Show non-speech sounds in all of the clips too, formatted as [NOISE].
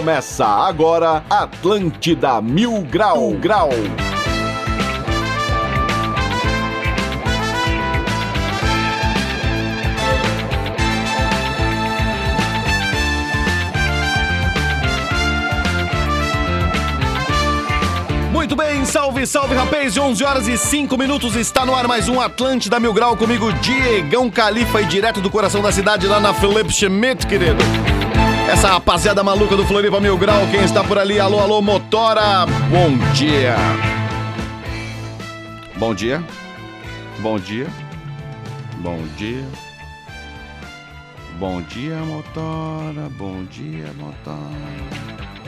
Começa agora Atlântida Mil Grau Grau. Muito bem, salve, salve rapaz, 11 horas e 5 minutos, está no ar mais um Atlântida Mil Grau comigo, Diegão Califa e direto do coração da cidade lá na Felipe Schmidt, querido. Essa rapaziada maluca do Floripa Mil Grau, quem está por ali? Alô, alô, motora, bom dia. Bom dia, bom dia, bom dia. Bom dia, motora, bom dia, motora.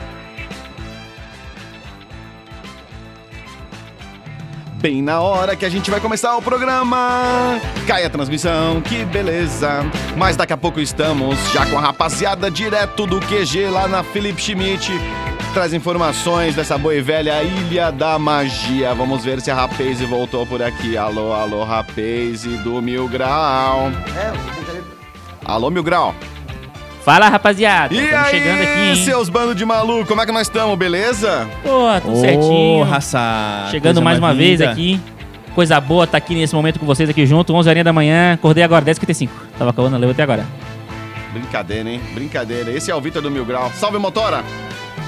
Bem na hora que a gente vai começar o programa. Cai a transmissão, que beleza. Mas daqui a pouco estamos já com a rapaziada direto do QG lá na Felipe Schmidt. Traz informações dessa boa e velha Ilha da Magia. Vamos ver se a Rapaze voltou por aqui. Alô, alô, Rapaze do Mil Grau. Alô, Mil Grau. Fala, rapaziada. E Estamos aí, chegando aqui, hein? seus bandos de maluco, como é que nós estamos, beleza? Pô, tudo Ô, certinho. raça. Chegando coisa mais uma vez linda. aqui. Coisa boa tá aqui nesse momento com vocês aqui junto. 11 horinha da manhã. Acordei agora, 10h55. Tava acabando, leu até agora. Brincadeira, hein? Brincadeira. Esse é o Vitor do Mil Grau. Salve, motora!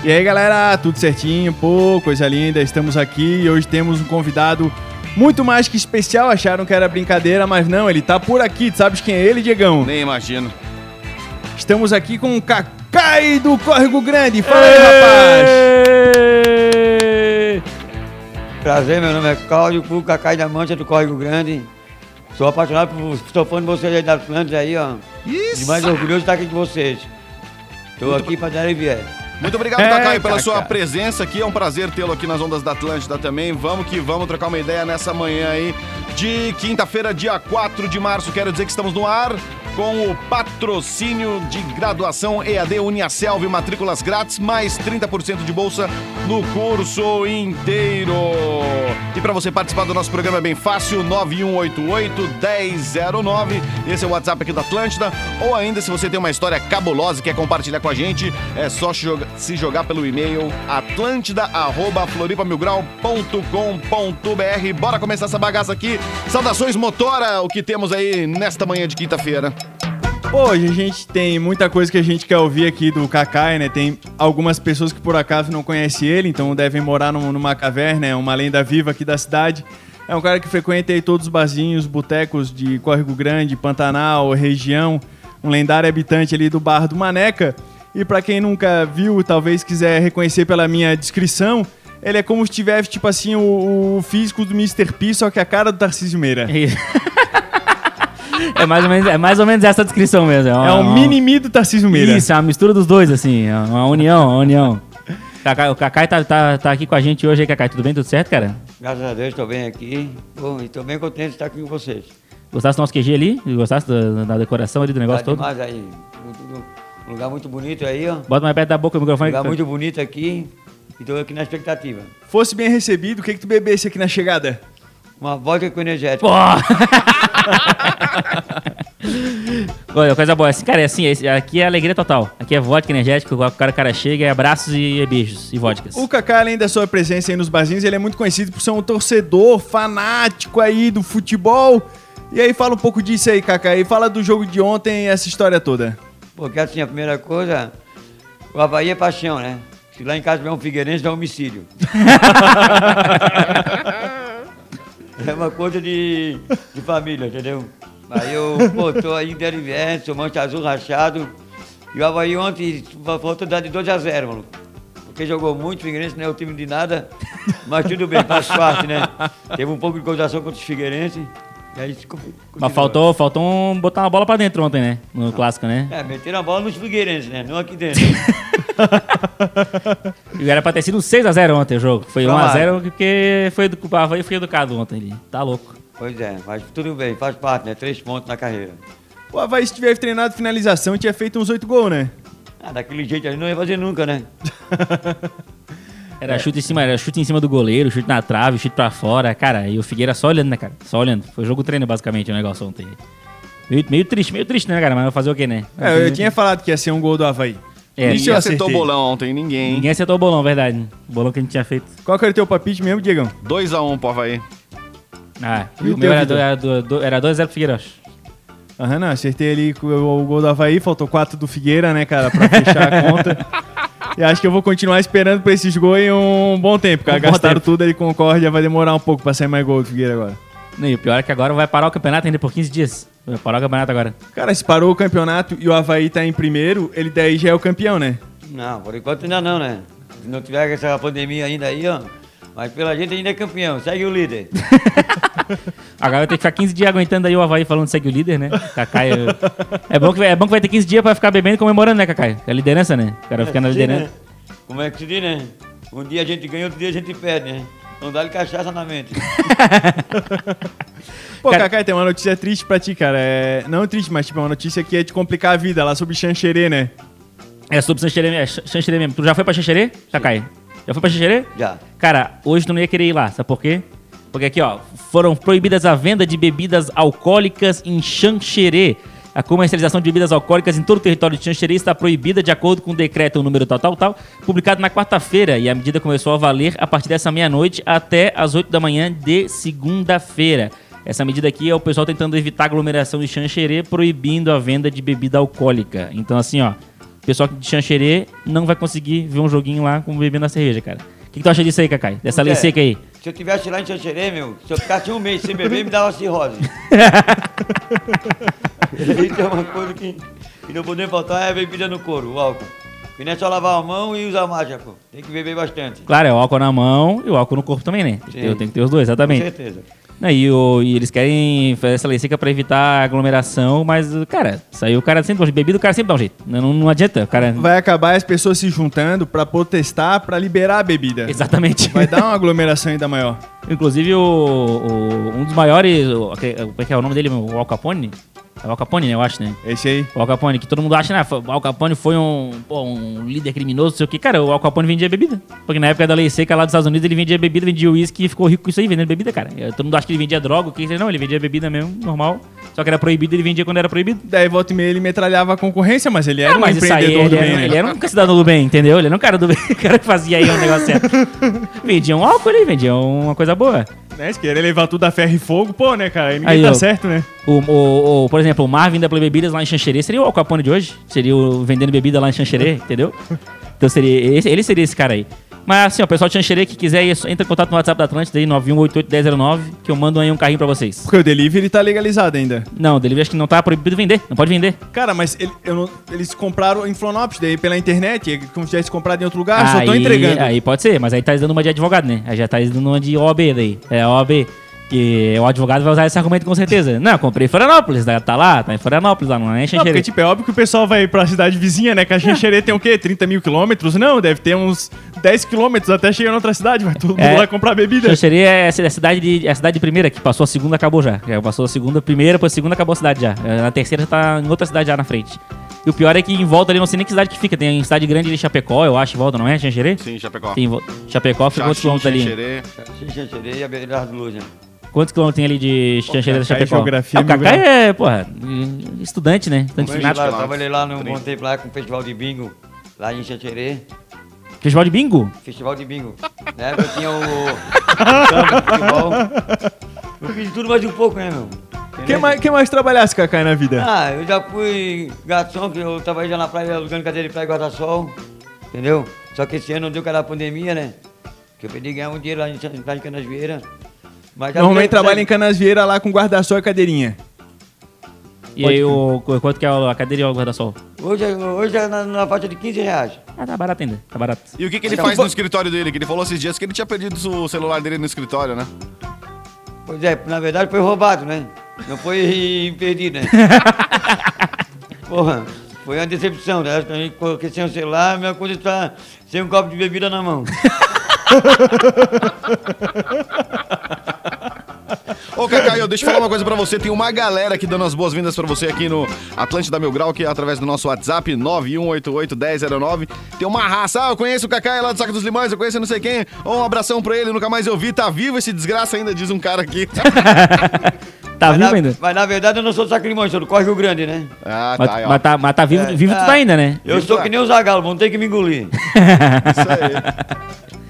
E aí, galera, tudo certinho? Pô, coisa linda. Estamos aqui e hoje temos um convidado muito mais que especial. Acharam que era brincadeira, mas não, ele tá por aqui. Tu sabes quem é ele, Diegão? Nem imagino. Estamos aqui com o Cacai do Córrego Grande. Fala aí, rapaz. Prazer, meu nome é Cláudio Pulo Cacai da Mancha do Córrego Grande. Sou apaixonado por. Estou fã de vocês aí da Atlântica aí, ó. Isso! Demais orgulhoso de estar aqui com vocês. Estou aqui para dar e vier. Muito obrigado, É, Cacai, pela Cacá. sua presença aqui. É um prazer tê-lo aqui nas Ondas da Atlântida também. Vamos que vamos trocar uma ideia nessa manhã aí de quinta-feira, dia 4 de março. Quero dizer que estamos no ar com o patrocínio de graduação EAD Uniaselv, matrículas grátis, mais 30% de bolsa no curso inteiro. E para você participar do nosso programa é bem fácil, 9188-1009. Esse é o WhatsApp aqui da Atlântida. Ou ainda, se você tem uma história cabulosa e quer compartilhar com a gente, é só se jogar pelo e-mail atlântida.floripamilgrau.com.br. Bora começar essa bagaça aqui. Saudações, motora, o que temos aí nesta manhã de quinta-feira. Hoje a gente tem muita coisa que a gente quer ouvir aqui do Cacai, né? Tem algumas pessoas que por acaso não conhecem ele, então devem morar num- numa caverna, é uma lenda viva aqui da cidade. É um cara que frequenta aí todos os barzinhos, botecos de Córrego Grande, Pantanal, região, um lendário habitante ali do bar do Maneca. E pra quem nunca viu, talvez quiser reconhecer pela minha descrição, ele é como se tivesse, tipo assim, o, o físico do Mr. P, só que a cara do Tarcísio Meira. É [LAUGHS] mais ou menos, é mais ou menos essa descrição mesmo. É um mini-mi do Tarcísio Meira. Isso, é uma mistura dos dois, assim. é Uma união, uma união. Cacai, o Cacai tá, tá, tá aqui com a gente hoje aí, Cacai. Tudo bem? Tudo certo, cara? Graças a Deus estou bem aqui. Bom, e estou bem contente de estar aqui com vocês. Gostaste do nosso QG ali? Gostaste da, da decoração ali do negócio Tá todo? demais aí. Um lugar muito bonito aí, ó. Bota mais perto da boca o Um microfone. lugar muito bonito aqui. E estou aqui na expectativa. Fosse bem recebido, o que que tu bebesse aqui na chegada? Uma vodka com energético. Pô! [LAUGHS] Olha, coisa boa. Esse, cara, é assim, esse- aqui é alegria total. Aqui é vodka energética, o cara, o cara chega, é abraços e beijos e vodkas. O Kaká, além da sua presença aí nos barzinhos, ele é muito conhecido por ser um torcedor fanático aí do futebol. E aí fala um pouco disso aí, Kaká, e fala do jogo de ontem e essa história toda. Porque assim, a primeira coisa, o Havaí é paixão, né? Se lá em casa tiver um Figueirense, dá homicídio. [LAUGHS] é uma coisa de, de família, entendeu? Aí eu, pô, tô aí em sou mancha azul rachado. E o Havaí ontem faltou dar de 2 a 0, mano. Porque jogou muito, o Figueirense não é o time de nada. Mas tudo bem, faz parte, né? Teve um pouco de coordenação contra os Figueirense. E aí. Mas faltou, faltou um, botar uma bola pra dentro ontem, né? No clássico, né? É, meteram a bola nos Figueirenses, né? Não aqui dentro. [LAUGHS] E [LAUGHS] era pra ter sido um 6x0 ontem o jogo. Foi Tomara. 1x0 porque foi, Havaí foi educado ontem ali. Tá louco. Pois é, mas tudo bem, faz parte, né? Três pontos na carreira. O Havaí, se tivesse treinado finalização, tinha feito uns oito gols, né? Ah, daquele jeito ali não ia fazer nunca, né? [LAUGHS] Era chute em cima, era chute em cima do goleiro, chute na trave, chute pra fora. Cara, e o Figueira só olhando, né, cara? Só olhando. Foi jogo treino, basicamente, o negócio ontem. Meio, meio triste, meio triste, né, cara? Mas vai fazer o quê, né? É, eu tinha falado que ia ser um gol do Havaí. É, Ninguém acertou o bolão ontem, ninguém. Ninguém acertou o bolão, verdade. O bolão que a gente tinha feito. Qual que era o teu palpite mesmo, Diegão? 2x1 pro Havaí. Ah, E o o teu, meu era Vitor? 2x0 era do- do- era 2 a 0 pro Figueirense. Aham, não, acertei ali com o, o gol do Havaí, faltou 4 do Figueira, né, cara, pra fechar a conta. [LAUGHS] E acho que eu vou continuar esperando pra esses gols em um bom tempo, cara. Um bom Gastaram tempo. tudo ali com o Concórdia, vai demorar um pouco pra sair mais gol do Figueira agora. E o pior é que agora vai parar o campeonato ainda por 15 dias. Parar o campeonato agora. Cara, se parou o campeonato e o Havaí tá em primeiro, ele daí já é o campeão, né? Não, por enquanto ainda não, né? Se não tiver essa pandemia ainda aí, ó. Mas pela gente ainda é campeão, segue o líder. [LAUGHS] Agora vai ter que ficar 15 dias aguentando aí o Havaí falando segue o líder, né? Cacai. É bom que, é bom que vai ter 15 dias pra ficar bebendo e comemorando, né, Cacai? É a liderança, né? O cara fica na Sim, liderança. né? Como é que se diz, né? Um dia a gente ganha, outro dia a gente perde, né? Não dá-lhe cachaça na mente. [LAUGHS] Pô, Cara- Kaká, tem uma notícia triste pra ti, cara. É... Não triste, mas tipo, é uma notícia que é te complicar a vida, lá sobre Xanxerê, né? É sobre Xanxerê, é Xanxerê mesmo. Tu já foi pra Xanxerê, Cacai? Já foi pra Xanxerê? Já. Cara, hoje tu não ia querer ir lá, sabe por quê? Porque aqui, ó, foram proibidas a venda de bebidas alcoólicas em Xanxerê. A comercialização de bebidas alcoólicas em todo o território de Xanxerê está proibida de acordo com o decreto número tal, tal, tal, publicado na quarta-feira. E a medida começou a valer a partir dessa meia-noite até as 8 da manhã de segunda-feira. Essa medida aqui é o pessoal tentando evitar aglomeração de Xanxerê, proibindo a venda de bebida alcoólica. Então, assim, ó, o pessoal de Xanxerê não vai conseguir ver um joguinho lá com bebendo a cerveja, cara. O que, que tu acha disso aí, Cacai? Dessa lei seca aí? Se eu tivesse lá em Xanxerê, meu, se eu ficasse um mês sem beber, me dava cirrose. [LAUGHS] e tem uma coisa que, que não podemos faltar é a bebida no couro, o álcool. E não é só lavar a mão e usar máscara, pô. Tem que beber bastante. Claro, é o álcool na mão e o álcool no corpo também, né? Tem que, ter, Sim. tem que ter os dois, Com exatamente. certeza. E, o- e eles querem fazer essa lei seca pra evitar aglomeração, mas, cara, aí o cara sempre jeito. Bebida, o cara sempre dá um jeito. Não, não adianta, o cara... Vai acabar as pessoas se juntando pra protestar, pra liberar a bebida. Exatamente. Vai dar uma aglomeração ainda maior. Inclusive, o, o- um dos maiores... O, como é que é o nome dele? O Al Capone? É o Al Capone, né? Eu acho, né? Esse aí. O Al Capone, que todo mundo acha, né? O Al Capone foi um, pô, um líder criminoso, não sei o que. Cara, o Al Capone vendia bebida. Porque na época da lei seca lá dos Estados Unidos, ele vendia bebida, vendia uísque e ficou rico com isso aí, vendendo bebida, cara. E Todo mundo acha que ele vendia droga, o que não, ele vendia bebida mesmo, normal. Só que era proibido, ele vendia quando era proibido. Daí volta e meia ele metralhava a concorrência, mas ele era Ah, um mas aí, empreendedor ele, do era, bem, né? ele era um cidadão do bem, entendeu? Ele era um cara do bem, [LAUGHS] o cara que fazia aí um negócio certo. [LAUGHS] Vendia um álcool ali, vendia uma coisa boa. Né? Se querer levar tudo a ferro e fogo, pô, né, cara? Aí ninguém Aí, tá ó. certo, né? O, o- o- por exemplo, o Marvin da Play Bebidas lá em Xanxerê seria o Al Capone de hoje. Seria o vendendo bebida lá em Xanxerê, [LAUGHS] entendeu? Então seria ele seria esse cara aí. Mas assim, ó, o pessoal de Xanxerê que quiser, ir, entra em contato no WhatsApp da Atlântida aí, 91881009, que eu mando aí um carrinho pra vocês. Porque o delivery tá legalizado ainda. Não, o delivery acho que não tá proibido vender, não pode vender. Cara, mas ele- não- eles compraram em Florianópolis, daí pela internet, é como se tivesse comprado em outro lugar, só tô Aí- entregando. Aí pode ser, mas aí tá dando uma de advogado, né? Aí já tá dando uma de OAB daí. É OAB. Que o advogado vai usar esse argumento com certeza. Não, eu comprei em Florianópolis, tá tá lá, tá em Florianópolis, lá não é em Não, Xanxerê. porque, tipo, é óbvio que o pessoal vai pra cidade vizinha, né? Que a Xanxerê tem o quê? 30 mil quilômetros? Não, deve ter uns 10 quilômetros até chegar em outra cidade. Vai todo mundo É. lá comprar bebida. Xanxerê é a ci- a cidade, de, é a cidade de primeira, que passou a segunda, acabou já. Já passou a segunda, primeira, depois a segunda, acabou a cidade já. É, Na terceira já tá em outra cidade já na frente. E o pior é que em volta ali, não sei nem que cidade que fica. Tem cidade grande ali, Chapecó, eu acho, em volta, não é? Xanxerê? Sim, Chapecó. Tem em volta. Chapecó fica Xaxim, quilômetros ali? Xanxerê. Xanxerê e a beira das luzes, né? Quantos quilômetros tem ali de Xanxerê da é Chapecó? geografia, Ah, o Cacá é, porra, estudante, né? Estudante de ginástica. lá, eu trabalhei lá no bom tempo lá com o festival de bingo, lá em Xanxerê. Festival de bingo? Festival de bingo. Na época tinha o. de [LAUGHS] futebol. Eu fiz de tudo mais um pouco, né, meu? Quem mais, quem mais trabalhasse, Cacá, na vida? Ah, eu já fui garçom, que eu trabalhei já na praia, alugando cadeira de praia e guarda-sol. Entendeu? Só que esse ano não deu cara da pandemia, né? Que eu pedi ganhar um dinheiro lá em San- lá em Canasvieira. Normalmente trabalha em Canasvieira lá com guarda-sol e cadeirinha. E Pode aí, o, quanto que é a cadeira e o guarda-sol? Hoje, é- hoje é na, na faixa de 15 reais. Ah, tá barato ainda, tá barato. E o que, que ele Então, faz no escritório dele? Que ele falou esses dias que ele tinha perdido o celular dele no escritório, né? Pois é, na verdade foi roubado, né? Não foi [LAUGHS] perdido, né? [LAUGHS] Porra, foi uma decepção, né? A gente coloquei sem o celular, a mesma coisa tá sem um copo de bebida na mão. [LAUGHS] Ô, Cacaio, deixa eu falar uma coisa pra você. Tem uma galera aqui dando as boas-vindas pra você aqui no Atlântida Mil Grau, que é através do nosso WhatsApp, 91881009. Tem uma raça. Ah, eu conheço o Cacaio lá do Saco dos Limões, eu conheço não sei quem. Um abração pra ele, nunca mais eu vi. Tá vivo esse desgraça ainda, diz um cara aqui. Tá [LAUGHS] Tá mas, vivo na, ainda? mas na verdade eu não sou do Sacrimônio, sou do Córrego Grande, né? Ah, Mas, tá, aí, ó. mas tá, mas tá vivo, É, vivo tu tá. tá ainda, né? Eu sou é. que nem o Zagalo, vão ter que me engolir. [LAUGHS] Isso aí. [LAUGHS]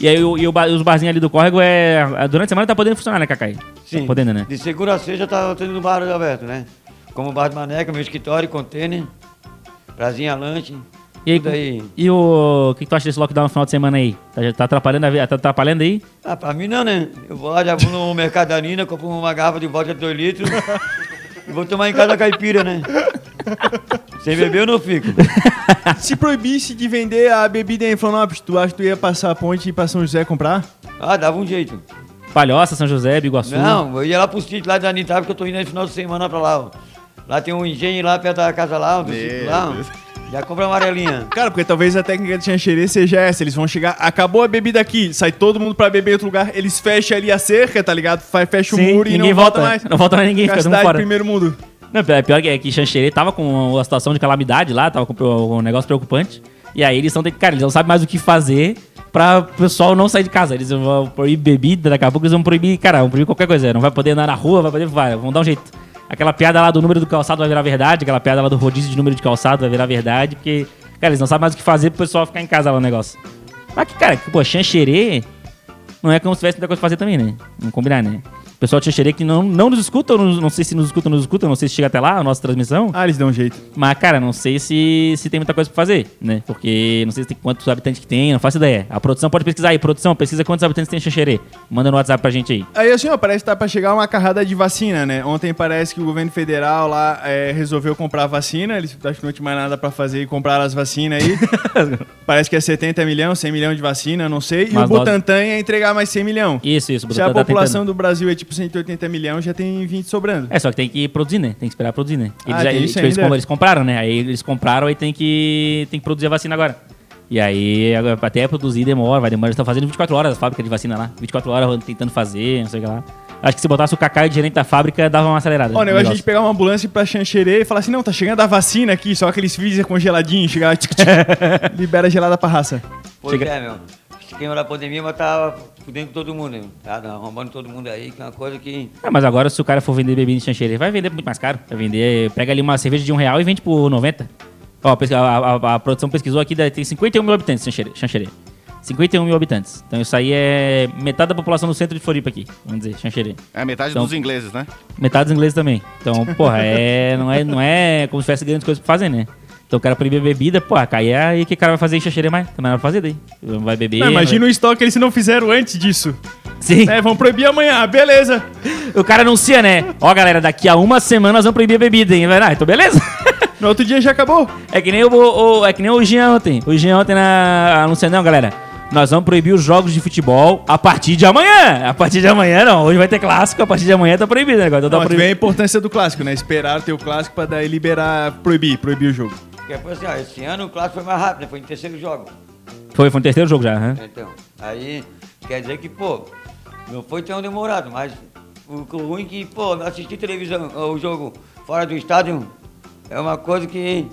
E aí o- e o os barzinhos ali do córrego é. Durante a semana tá podendo funcionar, né, Cacai? Sim. Tá podendo, né? De segunda a sexta tá tendo bar aberto, né? Como bar de maneca, meu escritório, container, prazinha, lanche. E, aí, aí. e o. O que, que tu acha desse lockdown no final de semana aí? Tá, tá atrapalhando a vida? Tá atrapalhando aí? Ah, pra mim não, né? Eu vou lá, já vou no [LAUGHS] mercado da Nina, compro uma garrafa de vodka de 2 litros e [LAUGHS] vou tomar em casa a caipira, né? Sem beber eu não fico. [LAUGHS] Se proibisse de vender a bebida em Florianópolis, tu acha que tu ia passar a ponte e ir pra São José comprar? Ah, dava um jeito. Palhoça, São José, Biguaçu. Não, eu ia lá pro sítio lá de Anitta, porque eu tô indo no final de semana pra lá, ó. Lá tem um engenho lá perto da casa lá, do Meu sítio lá. ó. Já compra amarelinha. Cara, porque talvez a técnica de Xanxerê seja essa. Eles vão chegar, acabou a bebida aqui, sai todo mundo pra beber em outro lugar, eles fecham ali a cerca, tá ligado? Faz- Fecha o Sim, muro e ninguém não volta, volta. mais. Não volta mais ninguém, Fica cidade fora. primeiro mundo. Não, pior que, é que Xanxerê tava com uma situação de calamidade lá, tava com um negócio preocupante. E aí eles estão, cara, eles não sabem mais o que fazer pra o pessoal não sair de casa. Eles vão proibir bebida, daqui a pouco eles vão proibir, cara, vão proibir qualquer coisa. Não vai poder andar na rua, vai poder, vai, vão dar um jeito. Aquela piada lá do número do calçado vai virar verdade, aquela piada lá do rodízio de número de calçado vai virar verdade, porque, cara, eles não sabem mais o que fazer pro pessoal ficar em casa lá o negócio. Mas que, cara, que, pô, Xanxerê não é como se tivesse muita coisa pra fazer também, né? Vamos combinar, né? O pessoal de Xanxerê que não, não nos escuta, não, não sei se nos escuta ou não nos escuta, não sei se chega até lá a nossa transmissão. Ah, eles dão um jeito. Mas, cara, não sei se, se tem muita coisa pra fazer, né? Porque não sei se tem quantos habitantes que tem, não faço ideia. A produção pode pesquisar aí. Produção, pesquisa quantos habitantes tem em Xanxerê. Manda no WhatsApp pra gente aí. Aí assim, ó, parece que tá pra chegar uma carrada de vacina, né? Ontem parece que o governo federal lá é, resolveu comprar vacina, eles acho que não tinha mais nada pra fazer e compraram as vacinas aí. [LAUGHS] parece que é 70 milhões, 100 milhões de vacina, não sei. E Mas o Butantan ia entregar mais 100 milhões. Isso, isso. o Se a Butantan tá população tentando. do Brasil é tipo 180 milhões, já tem 20 sobrando. É, só que tem que produzir, né? Tem que esperar produzir, né? Eles, Ah, já- tem eles, isso tipo, eles, compraram, né? Aí eles compraram, aí tem que, tem que produzir a vacina agora. E aí, agora, até produzir demora, vai demorar. Eles estão fazendo 24 horas a fábrica de vacina lá. 24 horas tentando fazer, não sei o que lá. Acho que se botasse o Cacá de gerente da fábrica, dava uma acelerada. Ó, o no negócio é a gente pegar uma ambulância pra Xanxerê e falar assim, não, tá chegando a vacina aqui, só aqueles freezer congeladinhos, chegar [LAUGHS] libera gelada pra raça. Pois Chega- é, meu. Esquema da pandemia, mas tá fudendo com todo mundo, meu. Tá arrombando todo mundo aí, que é uma coisa que. Ah, mas agora se o cara for vender bebida em Xanxerê, vai vender muito mais caro. Vai vender, pega ali uma cerveja de um real e vende por 90. Ó, a, a- a- produção pesquisou aqui, tem 51 mil habitantes. Xanxerê. 51 mil habitantes. Então isso aí é metade da população do centro de Floripa aqui, vamos dizer, Xanxerê. É metade Então- dos ingleses, né? Metade dos ingleses também. Então, porra, é, não, é, não é como se tivesse grandes coisas pra fazer, né? Então o cara proibir bebida, porra, cai aí o que o cara vai fazer em Xanxerê mais? Também não vai fazer daí. Vai beber. Não, imagina vai... o estoque que eles não fizeram antes disso. Sim. É, vão proibir amanhã, beleza. O cara anuncia, né? Ó, galera, daqui a uma semana nós vamos proibir a bebida, hein? Vai lá, então beleza. [LAUGHS] No outro dia já acabou. É que nem o, o- é que nem o Jean ontem. O Jean ontem na anunciando, não, galera. Nós vamos proibir os jogos de futebol a partir de amanhã. A partir de amanhã, não. Hoje vai ter clássico, a partir de amanhã tá proibido o negócio. Então Não, tá vê a importância do clássico, né? Esperar ter o clássico pra daí liberar, proibir, proibir o jogo. Porque assim, ó, esse ano o clássico foi mais rápido, né? Foi em terceiro jogo. Foi, foi no terceiro jogo já, né? Então, aí quer dizer que, pô, não foi tão demorado, mas o, o ruim é que, pô, assistir televisão, o jogo fora do estádio é uma coisa que.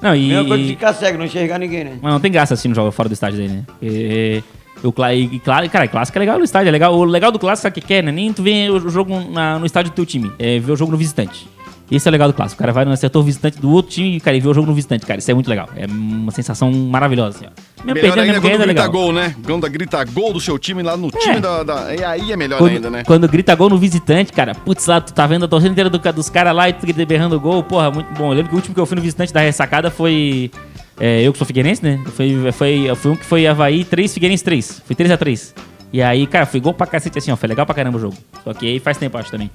Não, e. Mesma coisa que ficar cego, não enxergar ninguém, né? Mas não tem graça assistindo jogo fora do estádio dele, né? Porque o clá- e, claro, cara, clássico é legal no estádio. É legal, o legal do clássico o que que é, né? Nem tu vê o jogo na- no estádio do teu time. É ver o jogo no visitante. Isso é legal do clássico. O cara vai no setor visitante do outro time e, cara, e vê o jogo no visitante, cara. Isso é muito legal. É uma sensação maravilhosa, assim, ó. Mesmo Melhor perdendo, ainda mesmo quando é grita legal. gol, né? Quando grita gol do seu time lá no time da, da- E aí é melhor Quando, ainda, né? quando grita gol no visitante, cara, putz, lá tu tá vendo a torcida inteira do ca- dos caras lá e tu grita berrando gol, porra, muito bom. Eu lembro que o último que eu fui no visitante da ressacada foi. é, eu que sou figueirense, né? Foi, foi, foi um que foi Havaí 3, Figueirense 3. Foi 3x3. E aí, cara, foi gol pra cacete assim, ó. Foi legal pra caramba o jogo. Só que aí faz tempo, acho também.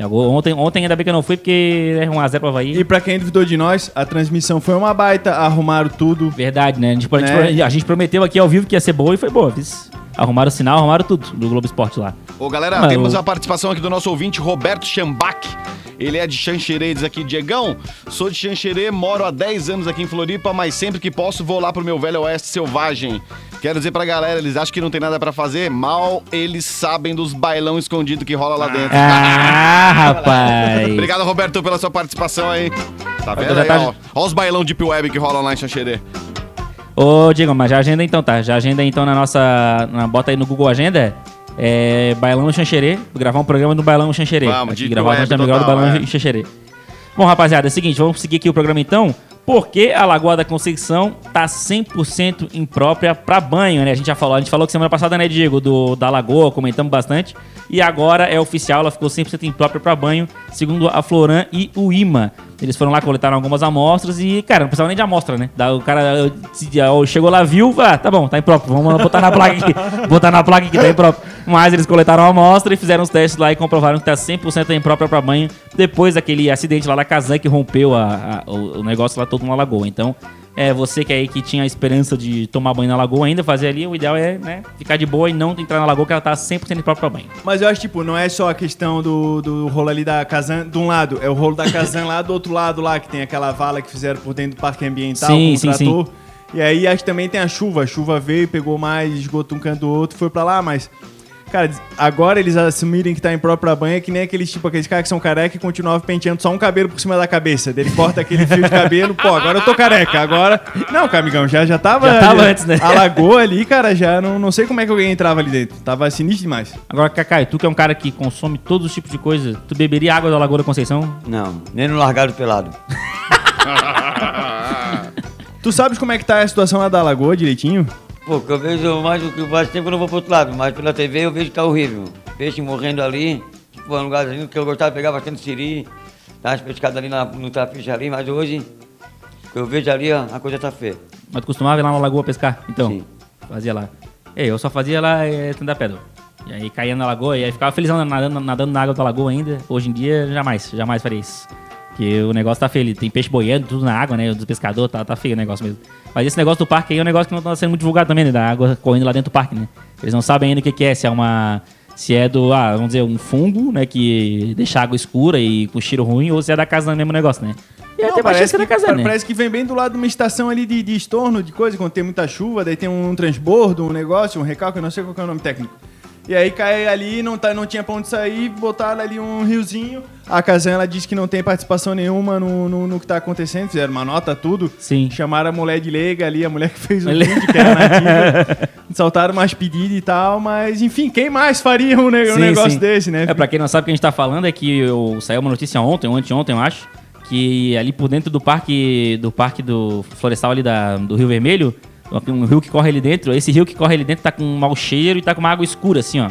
Agora, ontem, ontem ainda bem que eu não fui, porque é 1x0 pro Havaí. E pra quem duvidou de nós, a transmissão foi uma baita, arrumaram tudo. Verdade, né? A gente, a gente Né? a gente prometeu aqui ao vivo que ia ser boa e foi boa. Fiz. Arrumaram o sinal, arrumaram tudo do Globo Esporte lá. Ô, galera, Mas temos o- a participação aqui do nosso ouvinte, Roberto Chambach. Ele é de Xanxerê, diz aqui, Diegão, sou de Xanxerê, moro há 10 anos aqui em Floripa, mas sempre que posso vou lá pro meu velho oeste selvagem. Quero dizer pra galera, eles acham que não tem nada pra fazer? Mal eles sabem dos bailão escondido que rola lá dentro. Ah, [LAUGHS] rapaz! Obrigado, Roberto, pela sua participação aí. Tá vendo aí, tá- ó? Ó os bailão Deep Web que rolam lá em Xanxerê. Ô, Diego, mas já agenda então, tá? Já agenda então na nossa. Na, bota aí no Google Agenda É, Bailão no Xanxerê. Vou gravar um programa do Bailão no Xanxerê. Vamos, Aqui, gravar web programa do total, Bailão é. Xanxerê. Bom, rapaziada, é o seguinte, vamos seguir aqui o programa então. Porque a Lagoa da Conceição tá 100% imprópria para banho, né? A gente já falou, a gente falou que semana passada, né, Diego, do, da Lagoa, comentamos bastante. E agora é oficial, ela ficou 100% imprópria para banho, segundo a Floran e o IMA. Eles foram lá, coletaram algumas amostras e, cara, não precisava nem de amostra, né? O cara chegou lá, viu, ah, tá bom, tá impróprio, vamos botar na placa aqui. [LAUGHS] botar na placa aqui, tá impróprio. Mas eles coletaram a amostra e fizeram os testes lá e comprovaram que tá 100% imprópria para banho depois daquele acidente lá da Kazan que rompeu a- a- o, o negócio lá todo na lagoa. Então, é você que aí que tinha a esperança de tomar banho na lagoa ainda, fazer ali, o ideal é, né, ficar de boa e não entrar na lagoa que ela tá 100% imprópria para banho. Mas eu acho, tipo, não é só a questão do, do rolo ali da Kazan de um lado, é o rolo da Kazan lá do outro lado lá, que tem aquela vala que fizeram por dentro do parque ambiental Sim, com o sim, trator. E aí acho que também tem a chuva. A chuva veio, pegou mais esgoto um canto do outro, foi pra lá, mas. Cara, agora eles assumirem que tá em própria banha, que nem aqueles tipo, aqueles caras que são careca e continuavam penteando só um cabelo por cima da cabeça. Daí Ele corta aquele fio de cabelo, pô, agora eu tô careca. Agora. Não, cara, amigão, já, já tava. Já tava antes, né? A lagoa ali, cara, já não, não sei como é que alguém entrava ali dentro. Tava sinistro demais. Agora, Cacai, tu que é um cara que consome todos os tipos de coisa, tu beberia água da Lagoa da Conceição? Não, nem no largado pelado. [LAUGHS] Tu sabes como é que tá a situação lá da lagoa direitinho? Pô, que eu vejo mais o que faz tempo eu não vou pro outro lado, mas pela TV eu vejo que tá horrível. Peixe morrendo ali, tipo, é um lugarzinho que eu gostava de pegar bastante siri, dar umas pescadas ali na, no tapiche ali, mas hoje, o que eu vejo ali, ó, a coisa tá feia. Mas tu costumava ir lá na lagoa pescar? Então, Sim. fazia lá. Ei, eu só fazia lá é, tenda pedra. E aí caía na lagoa, e aí ficava felizão nadando, nadando na água da lagoa ainda. Hoje em dia, jamais, jamais faria isso. Porque o negócio tá feio, tem peixe boiando, tudo na água, né? Dos pescadores, tá, tá feio o negócio mesmo. Mas esse negócio do parque aí é um negócio que não tá sendo muito divulgado também, né? Da água correndo lá dentro do parque, né? Eles não sabem ainda o que, que é, se é uma. Se é do, ah, vamos dizer, um fungo, né? Que deixa a água escura e com cheiro ruim, ou se é da casa mesmo negócio, né? E até parece que é da casa, né? parece que vem bem do lado de uma estação ali de, de estorno, de coisa, quando tem muita chuva, daí tem um transbordo, um negócio, um recalque, eu não sei qual é o nome técnico. E aí cai ali, não, tá, não tinha pra onde sair, botaram ali um riozinho. A Kazan, ela disse que não tem participação nenhuma no, no, no que tá acontecendo, fizeram uma nota, tudo. Sim. Chamaram a mulher de leiga ali, a mulher que fez o vídeo, que era nativa. Saltaram [LAUGHS] mais pedidos e tal, mas enfim, quem mais faria um, ne- um Sim, negócio sim. desse, né? É, pra quem não sabe o que a gente tá falando, é que eu, saiu uma notícia ontem, ou anteontem, eu acho, que ali por dentro do parque do parque do florestal ali da, do Rio Vermelho, um rio que corre ali dentro, esse rio que corre ali dentro tá com um mau cheiro e tá com uma água escura, assim, ó.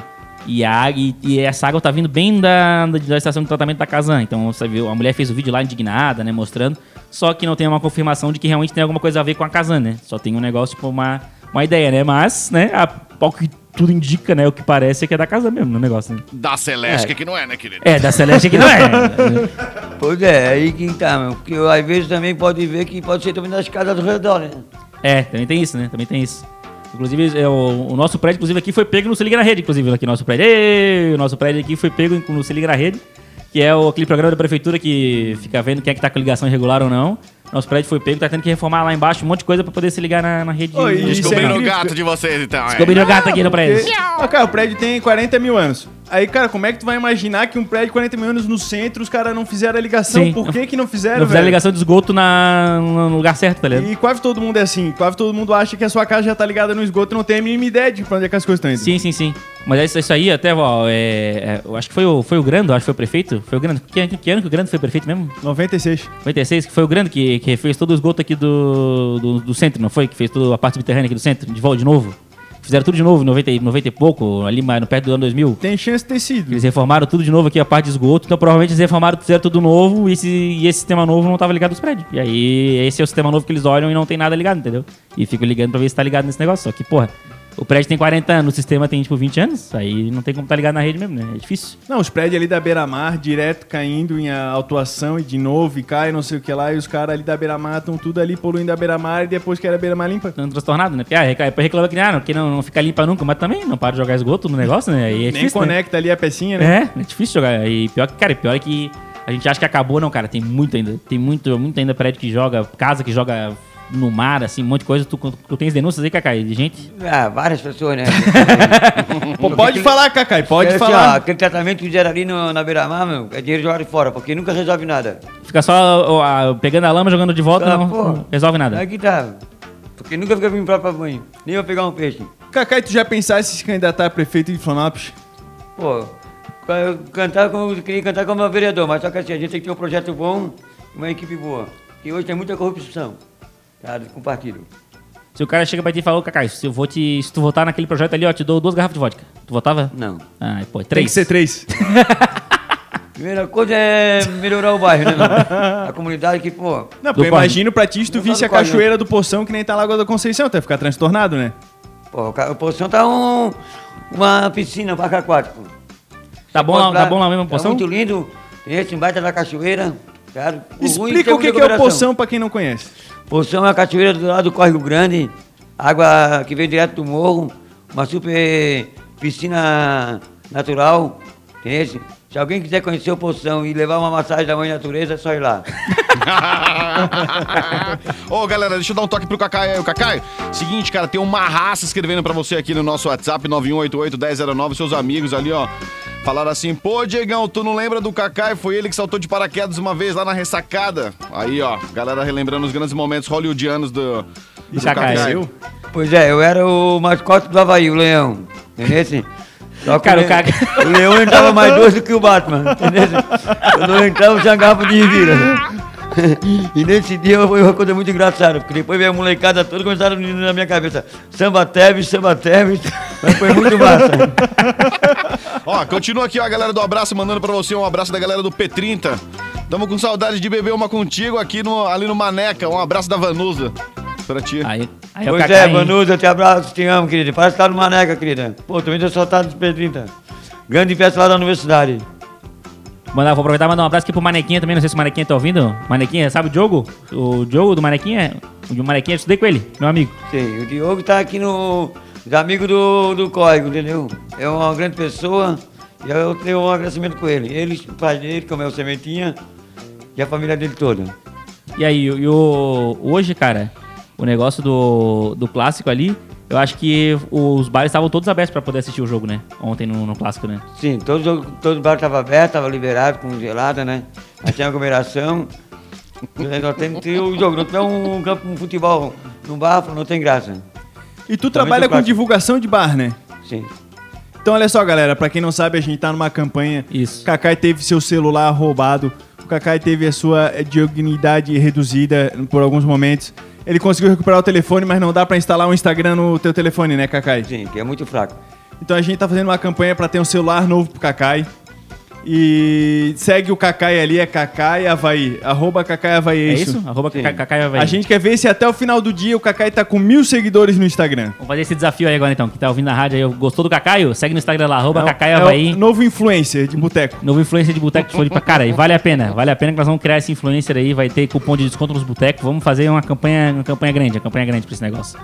E, a, água- e, e essa água tá vindo bem da, da, da estação de tratamento da Kazan. Então, você viu, a mulher fez o vídeo lá indignada, né, mostrando. Só que não tem uma confirmação de que realmente tem alguma coisa a ver com a Kazan, né? Só tem um negócio, tipo, uma, uma ideia, né? Mas, né, a, ao que tudo indica, né, o que parece é que é da Kazan mesmo, no negócio, né? Da Celeste, que não é, né, querido? É, da Celeste que não é. [LAUGHS] Pois é, aí que tá, meu. Porque às vezes também pode ver que pode ser também das casas do redor, né? É, também tem isso, né? Também tem isso. Inclusive, é, o, o nosso prédio, inclusive, aqui foi pego no Se Liga na Rede, inclusive, aqui nosso prédio. Ê, o nosso prédio aqui foi pego no Se Liga na Rede, que é o, aquele programa da prefeitura que fica vendo quem é que tá com ligação irregular ou não. Nosso prédio foi pego, tá tendo que reformar lá embaixo um monte de coisa pra poder se ligar na, na rede. Oi, é Descobrindo o gato de vocês, então. é. Descobriram o gato aqui no prédio. Porque, ó, cara, o prédio tem 40 mil anos. Aí, cara, como é que tu vai imaginar que um prédio de 40 mil anos no centro, os caras não fizeram a ligação? Sim. Por que que não fizeram, Não fizeram velho? ligação de esgoto na, no lugar certo, tá ligado? E quase todo mundo é assim. Quase todo mundo acha que a sua casa já tá ligada no esgoto e não tem a mínima ideia de pra onde é que as coisas estão indo. Sim, sim, sim. Mas é isso, isso aí, até, ó, é, é, eu acho que foi o, foi o Grande, eu acho que foi o prefeito. Foi o Grande. Que, que ano que o Grande foi prefeito mesmo? 96. 96, que foi o grande que, que fez todo o esgoto aqui do, do, do centro, não foi? Que fez toda a parte subterrânea aqui do centro, de volta de novo. Fizeram tudo de novo em 90, e- 90 e pouco, ali mais no perto do ano 2000. Tem chance de ter sido. Eles reformaram tudo de novo aqui, a parte de esgoto. Então provavelmente eles reformaram, fizeram tudo novo e esse, e esse sistema novo não estava ligado aos prédios. E aí esse é o sistema novo que eles olham e não tem nada ligado, entendeu? E ficam ligando pra ver se tá ligado nesse negócio. Só que, porra, o prédio tem 40 anos, o sistema tem tipo 20 anos. Aí não tem como tá ligado na rede mesmo, né? É difícil. Não, os prédios ali da beira-mar, direto caindo em autuação e de novo e cai, não sei o que lá. E os caras ali da beira-mar estão tudo ali poluindo a beira-mar e depois que era a beira-mar limpa. Tão transtornado, né? Porque ah, reclama, reclama que, ah, não, que não, não fica limpa nunca, mas também não para de jogar esgoto no negócio, né? É Nem difícil, né? conecta ali a pecinha, né? É, é difícil jogar. E pior que, cara, pior é que a gente acha que acabou, não, cara. Tem muito ainda. Tem muito, muito ainda prédio que joga, casa que joga no mar, assim, um monte de coisa. Tu, tu tens denúncias aí, Cacai, de gente? Ah, várias pessoas, né? [LAUGHS] Pô, pode falar, Cacai, pode É assim, ó, falar. aquele tratamento que fizeram ali no, na beira-mar, meu, é dinheiro jogado fora, porque nunca resolve nada. Fica só ó, ó, pegando a lama, jogando de volta, Ah, não, pô. não resolve nada. Aí que tá. Porque nunca fica vindo pra banho. Nem eu pegar um peixe. Cacai, tu já pensasse em se candidatar a prefeito de Florianópolis? Pô, eu cantar como, eu queria cantar como vereador, mas só que assim, a gente tem que ter um projeto bom uma equipe boa. E hoje tem muita corrupção, tá, com o partido. Se o cara chega pra ti e fala, ô Cacai, se, eu vou te, se tu votar naquele projeto ali, ó, te dou duas garrafas de vodka. Tu votava? Não. Ah, pô, Tem três. que ser três. [LAUGHS] Primeira coisa é melhorar o bairro, né? não? A comunidade que, pô, Não, pô, eu imagino pra ti se tu Não visse tá a do Corre, cachoeira do Poção que nem tá a Lagoa da Conceição, tu ia ficar transtornado, né? pô o ca- posição tá um, uma piscina, um parque aquático. Tá bom, lá, tá bom lá mesmo, Tá poção? muito lindo, tem esse embaixo da cachoeira. Cara, o ruim Explica tem o que, que é o. Poção pra quem não conhece. Poção é a cachoeira do lado do Córrego Grande, água que vem direto do morro, uma super piscina natural, entendeu? Se alguém quiser conhecer o Poção e levar uma massagem da mãe natureza, é só ir lá. [LAUGHS] Ô, galera, deixa eu dar um toque pro Cacai aí. O Cacai, seguinte, cara, tem uma raça escrevendo pra você aqui no nosso WhatsApp, 9188-1009, seus amigos ali, ó. Falaram assim, pô, Diegão, tu não lembra do Cacai? Foi ele que saltou de paraquedas uma vez lá na ressacada. Aí, ó, galera relembrando os grandes momentos hollywoodianos do, do Cacai. Eu? Pois é, eu era o mascote do Havaí, o leão, entendeu? Só que Cara, o, o o leão entrava mais doce do que o Batman, entendeu? Eu não entrava, tinha garrafa de vira. E nesse dia foi uma coisa muito engraçada, porque depois veio a molecada toda começaram a na minha cabeça. Samba Teves, samba Teves, mas foi muito massa. Ó, continua aqui, ó, a galera do abraço mandando pra você um abraço da galera do P30. Tamo com saudade de beber uma contigo aqui no, ali no Maneca. Um abraço da Vanusa pra ti. Aí, aí Pois é, Vanusa, te abraço, te amo, querida. Parece que tá no Maneca, querida. Pô, também tô soltado dos P30. Grande festa lá da universidade. Mandar, vou aproveitar e mandar um abraço aqui pro Manequinha também. Não sei se o Manequinha tá ouvindo. Manequinha, sabe o Diogo? O Diogo do Manequinha? O do Manequinha, eu estudei com ele, meu amigo. Sim, o Diogo tá aqui no. Os amigos do, do Código, entendeu? É uma grande pessoa e eu tenho um agradecimento com ele. Ele, o pai dele, como é o Sementinha, e a família dele toda. E aí, e o, hoje, cara, o negócio do, do clássico ali, eu acho que os bares estavam todos abertos pra poder assistir o jogo, né? Ontem no, no clássico, né? Sim, todo, jogo- todo bar estava aberto, estava liberado, com gelada, né? Aí tinha aglomeração. Só tem, o jogo, não tem um campo de futebol num bar, não tem graça. E tu trabalha com divulgação de bar, né? Sim. Então olha só, galera, pra quem não sabe, a gente tá numa campanha. Isso. O Cacai teve seu celular roubado. O Cacai teve a sua dignidade reduzida por alguns momentos. Ele conseguiu recuperar o telefone, mas não dá pra instalar um Instagram no teu telefone, né, Cacai? Sim, que é muito fraco. Então a gente tá fazendo uma campanha pra ter um celular novo pro Cacai. E segue o Cacai ali, é Cacai Havaí. Arroba Cacai Havaí, É isso? Arroba Sim. Cacai vai. A gente quer ver se até o final do dia o Cacai tá com mil seguidores no Instagram. Vamos fazer esse desafio aí agora então. Que tá ouvindo na rádio aí. Gostou do Cacaio? Segue no Instagram lá, arroba É Cacai é Havaí. o novo influencer de boteco. Novo influencer de boteco de pra cara. E vale a pena, vale a pena que nós vamos criar esse influencer aí, vai ter cupom de desconto nos botecos. Vamos fazer uma campanha, uma campanha grande, uma campanha grande pra esse negócio.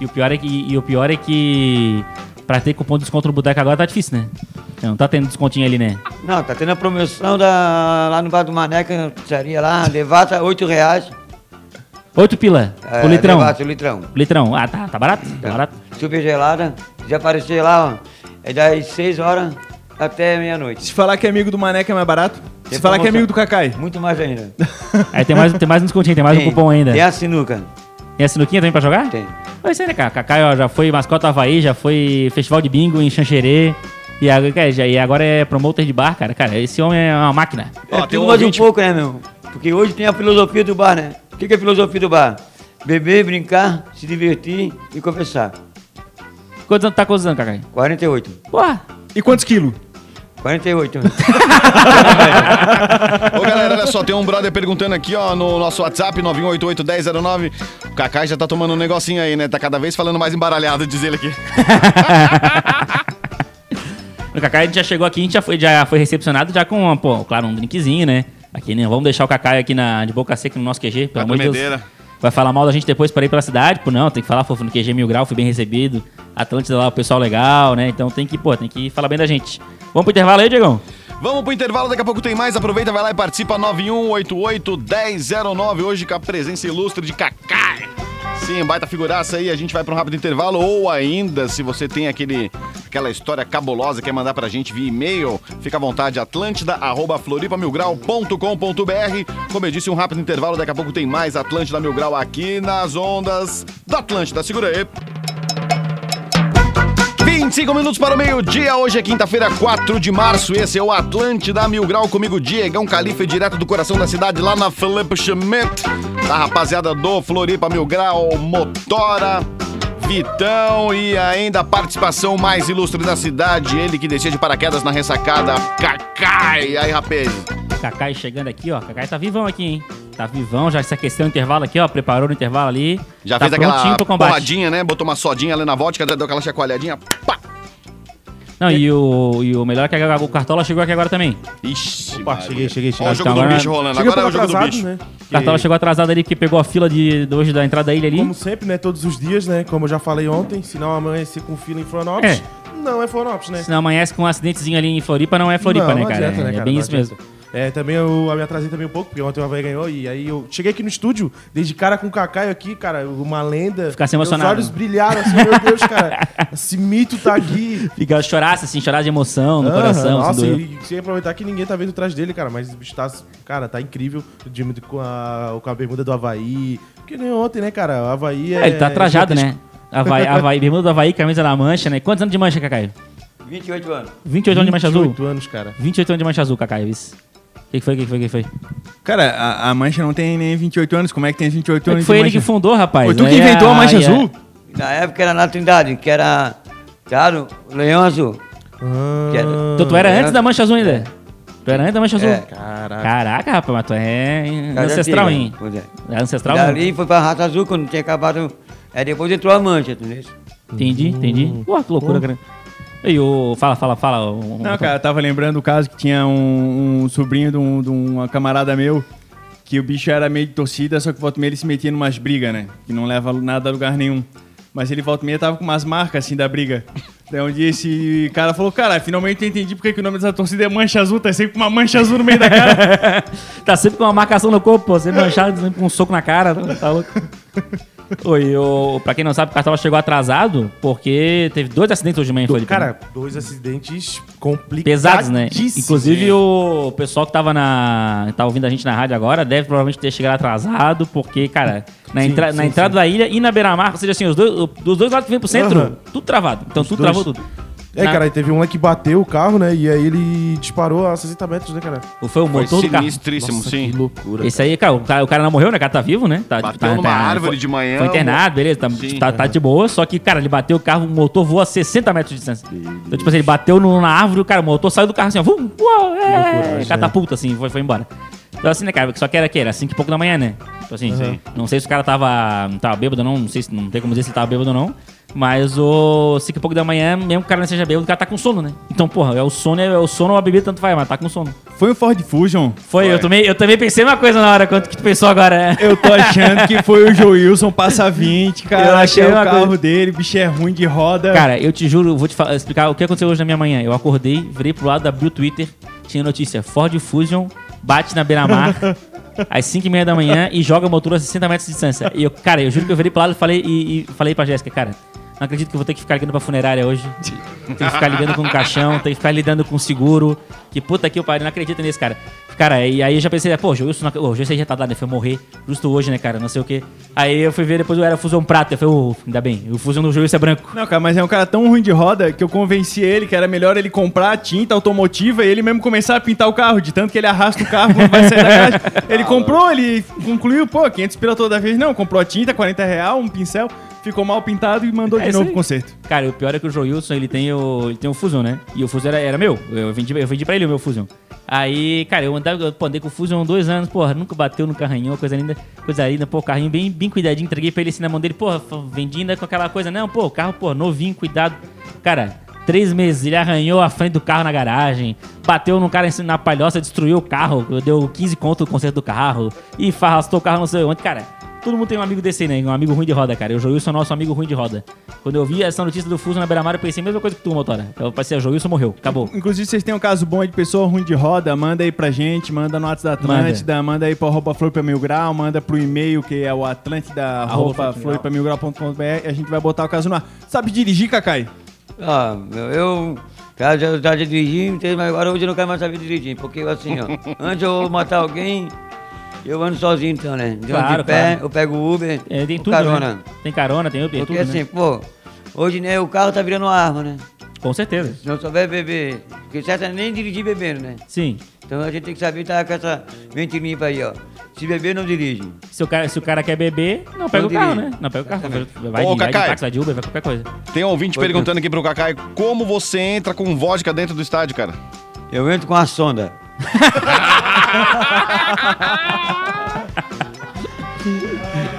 E o pior é que, e o pior é que pra ter cupom de desconto no boteco agora tá difícil, né? Não tá tendo descontinho ali, né? Não, tá tendo a promoção da, lá no bar do Maneca, pizzaria lá, devata, 8 reais. Oito pila, É, o litrão. Devata, o litrão. Litrão, ah, tá, tá barato? Tá barato? Super gelada. Se aparecer lá, ó, é das 6 horas até meia-noite. Se falar que é amigo do Maneca é mais barato. Se Tem falar que é amigo do Cacai. Muito mais ainda. Aí tem mais, tem mais um descontinho, tem mais um Tem- cupom ainda. Tem a sinuca. Tem a sinuquinha também pra jogar? Tem. Vai ser, né, cara? Cacai, ó, já foi mascota Havaí, já foi festival de bingo em Xanxerê. E agora, é promoter de bar, cara. Cara, esse homem é uma máquina. Ó, é tem tudo um mais um pouco, né, meu? Porque hoje tem a filosofia do bar, né? O que que é a filosofia do bar? Beber, brincar, se divertir e conversar. Quantos anos tá quantos anos, Cacai? 48. Porra! E quantos quilos? 48. Ô galera, olha só, tem um brother perguntando aqui, ó, no nosso WhatsApp, 91881009. O Cacai já tá tomando um negocinho aí, né? Tá cada vez falando mais embaralhado, diz ele aqui. [LAUGHS] O Cacai a gente já chegou aqui, a gente já foi, já foi recepcionado já com, pô, claro, um drinkzinho, né? Aqui, né? Vamos deixar o Cacai aqui na, de boca seca no nosso QG, pelo Na amor de Deus. Vai falar mal da gente depois para ir pela cidade? Pô, não, tem que falar, fofo, no QG Mil Grau, fui bem recebido. Atlântida lá, o pessoal legal, né? Então tem que, pô, tem que falar bem da gente. Vamos pro intervalo aí, Diegão? Vamos pro intervalo, daqui a pouco tem mais. Aproveita, vai lá e participa 91881009. Hoje com a presença ilustre de Cacai. Sim, baita figuraça aí. A gente vai para um rápido intervalo. Ou ainda, se você tem aquele, aquela história cabulosa, quer mandar pra gente via e-mail, fica à vontade, atlântida.floripamilgrau.com.br. Como eu disse, um rápido intervalo. Daqui a pouco tem mais Atlântida Mil Grau aqui nas ondas da Atlântida. Segura aí. 25 minutos para o meio-dia, hoje é quinta-feira, 4 de março. Esse é o Atlântida Mil Grau comigo, Diegão Califa, direto do coração da cidade, lá na Felipe Schmidt. Da rapaziada do Floripa Mil Grau, Motora, Vitão e ainda a participação mais ilustre da cidade, ele que descia de paraquedas na ressacada, Cacai. Aí, rapaz. Cacai chegando aqui, ó. Cacai tá vivão aqui, hein? Tá vivão, já se aqueceu no intervalo aqui, ó. Preparou no intervalo ali. Já tá fez aquela prontinho pro combate. porradinha, né? Botou uma sodinha ali na vodka, deu aquela chacoalhadinha. Pá! Não, e o, e o melhor é que o Cartola chegou aqui agora também. Ixi, Opa, Maria. cheguei, cheguei, Ó, cheguei. o jogo Então, do agora- bicho rolando. Cheguei Agora é o jogo do atrasado, bicho. né? O Cartola chegou atrasado ali porque pegou a fila de, de hoje da entrada da ilha ali. Como sempre, né? Todos os dias, né? Como eu já falei ontem, se não amanhecer com fila em Florianópolis, não é Florianópolis, né? Se não amanhece com um acidentezinho ali em Floripa, não é Floripa, Não, né, não cara? adianta, né, é cara? bem Não isso adianta. mesmo. É, também eu, eu me atrasei também um pouco, porque ontem o Havaí ganhou, e aí eu cheguei aqui no estúdio, desde cara com o Cacaio aqui, cara, uma lenda. Ficasse Meus emocionado. olhos brilharam assim, meu Deus, cara, [LAUGHS] esse mito tá aqui. Fica chorasse, assim, chorar de emoção no Aham, coração. Nossa, assim, doeu. e sem aproveitar que ninguém tá vendo atrás dele, cara, mas o bicho tá, cara, tá incrível. O time com a, com a bermuda do Havaí. Porque ganhou ontem, né, cara? O Havaí é. É, ele tá trajado, né? Havaí, Havaí, bermuda do Havaí, camisa da mancha, né? Quantos anos de mancha, Cacai? 28 anos. 28 anos de mancha azul? 28 anos, cara. 28 anos de mancha azul, Cacai. isso. O que, que foi, o que, que foi, o que, que foi? Cara, a, a mancha não tem nem 28 anos. Como é que tem 28 É anos que foi ele que fundou, rapaz. Foi tu que Aí inventou a mancha é- azul? Na época era na Trindade, que era. Claro, o Leão Azul. Ah, Que era- Então tu era É. antes da mancha azul ainda? Tu era antes da mancha azul? É. Caraca. Caraca, rapaz, mas tu é ancestral, hein? Pois é. É ancestral? Dali foi pra raça azul quando tinha acabado. Aí depois entrou a mancha, entendeu? Entendi, entendi. Pô, que loucura, cara. E o... Fala, fala, fala. Não, cara, eu tava lembrando o caso que tinha um, um sobrinho de, um, de uma camarada meu que o bicho era meio de torcida, só que volta e meia ele se metia numas brigas, né? Que não leva nada a lugar nenhum. Mas ele volta e meia tava com umas marcas assim da briga. Daí um dia esse cara falou, cara, finalmente eu entendi porque que o nome dessa torcida é mancha azul, tá sempre com uma mancha azul no meio da cara. [LAUGHS] tá sempre com uma marcação no corpo, pô. Sempre manchado, sempre com um soco na cara. Tá louco. [LAUGHS] Oi, o, pra quem não sabe, o Cartola chegou atrasado porque teve dois acidentes hoje de manhã em Floripa. né? Cara, dois acidentes complicados. pesados, né? Inclusive o pessoal que tava na. tá ouvindo a gente na rádio agora deve provavelmente ter chegado atrasado, porque, cara, na, Sim, entra- sim, na entrada da ilha e na beira-mar, ou seja, assim, os dois, dois lados que vem pro centro, tudo travado. Então tudo dois. travou tudo. É, Na- cara, aí teve um lá que bateu o carro, né? E aí ele disparou a 60 metros, né, cara? Foi o Foi motor do carro. sinistríssimo, Nossa, sim. que loucura. Esse aí, cara o, cara, o cara não morreu, né? O cara tá vivo, né? Tá, Bateu tá- numa tá- árvore foi- de manhã, Foi internado, beleza, tá, Sim. tá, tá de boa. Só que, cara, ele bateu o carro, o motor voou a 60 metros de distância. Então, tipo assim, ele bateu no- na árvore, o cara, o motor saiu do carro assim, ó. Vum, uou, é, loucura, catapulta, assim, foi, foi embora. Então, assim, né, cara, só que era que era 5 e pouco da manhã, né? Tipo assim, Uhum. não sei se o cara tava, tava bêbado ou não, não sei se não tem como dizer se ele tava bêbado ou não. Mas o 5 e pouco da manhã, mesmo que o cara não seja bêbado, o cara tá com sono, né? Então, porra, é o sono, é o sono ou a bebida, tanto faz, mas tá com sono. Foi o Ford Fusion. Foi, Eu, também, eu também pensei uma coisa na hora, quanto que tu pensou agora. Eu tô achando que foi o Joilson passa 20, [LAUGHS] Eu cara. achei Achei o uma carro coisa- dele, o bicho é ruim de roda. Cara, eu te juro, vou te explicar o que aconteceu hoje na minha manhã. Eu acordei, virei pro lado, abri o Twitter, tinha notícia: Ford Fusion bate na beira-mar [LAUGHS] às 5 e meia da manhã e joga motor a 60 metros de distância. E eu, cara, eu juro que eu virei pro lado e falei, e, e falei pra Jéssica, cara. Não acredito que eu vou ter que ficar ligando pra funerária hoje. Tem que ficar ligando com o caixão, tem que ficar lidando com seguro. Que puta que eu pariu, não acredito nisso, cara. Cara, e aí eu já pensei, pô, o Wilson, não ac- ô, o Wilson já tá lá, né? Foi morrer justo hoje, né, cara? Não sei o quê. Aí eu fui ver depois eu era Fusion Prata. Eu falei, ô, ainda bem, o Fusion do Wilson é branco. Não, cara, mas é um cara tão ruim de roda que eu convenci ele que era melhor ele comprar tinta automotiva e ele mesmo começar a pintar o carro, de tanto que ele arrasta o carro quando vai sair da garagem. [LAUGHS] Ele comprou, ele concluiu, pô, 500 pila toda vez. Não, comprou a tinta, 40 real, um pincel, ficou mal pintado e mandou É de novo aí. pro conserto. Cara, o pior é que o Joilson, ele tem o, ele tem o Fusion, né? E o Fusion era, era meu. Eu vendi, eu vendi pra ele o meu Fusion. Aí, cara, eu andava, eu andei com o Fusion há dois anos, porra, nunca bateu no carrinho, coisa linda, coisa linda, pô, carrinho bem, bem cuidadinho, entreguei pra ele assim na mão dele, porra, vendi ainda com aquela coisa, não, pô, carro, pô, novinho, cuidado. Cara, três meses, ele arranhou a frente do carro na garagem, bateu no cara na palhoça, destruiu o carro, deu 15 conto no conserto do carro, e farrastou o carro não sei onde, cara. Todo mundo tem um amigo desse, né? Um amigo ruim de roda, cara. E o Joilson é nosso amigo ruim de roda. Quando eu vi essa notícia do Fuso na beira-mar, eu pensei a mesma coisa que tu, motora. Eu pensei, o Joilson morreu. Acabou. Inclusive, vocês têm um caso bom aí de pessoa ruim de roda, manda aí pra gente, manda no WhatsApp da Atlântida, manda, aí pro arroba Flor pra Mil Grau, manda pro e-mail que é o atlântida Arroba arroba Flor pra Flor pra Milgrau.com.br e a gente vai botar o caso no ar. Sabe dirigir, Cacai? Ah, meu, eu já, já, já dirigi, mas agora hoje eu não quero mais saber dirigir, porque assim, ó, [LAUGHS] antes eu vou matar alguém, eu ando sozinho então, né? De, Claro, de pé, claro. eu pego o Uber, É, tem tudo, carona. né? Tem carona, tem Uber, Porque tudo, né? assim, pô, Hoje, né, o carro tá virando uma arma, né? Com certeza. Se não souber beber, porque certo é nem dirigir bebendo, né? Sim. Então a gente tem que saber estar com essa mente limpa aí, ó. Se beber, não dirige. Se o cara, se o cara quer beber, não pega Não o carro, dirige. né? Não pega o carro. Exatamente. Vai, Ô, de, vai de Cacai. táxi, vai de Uber, vai qualquer coisa. Tem um ouvinte Oi, perguntando aqui pro Kakai como você entra com vodka dentro do estádio, cara. Eu entro com a sonda. [LAUGHS]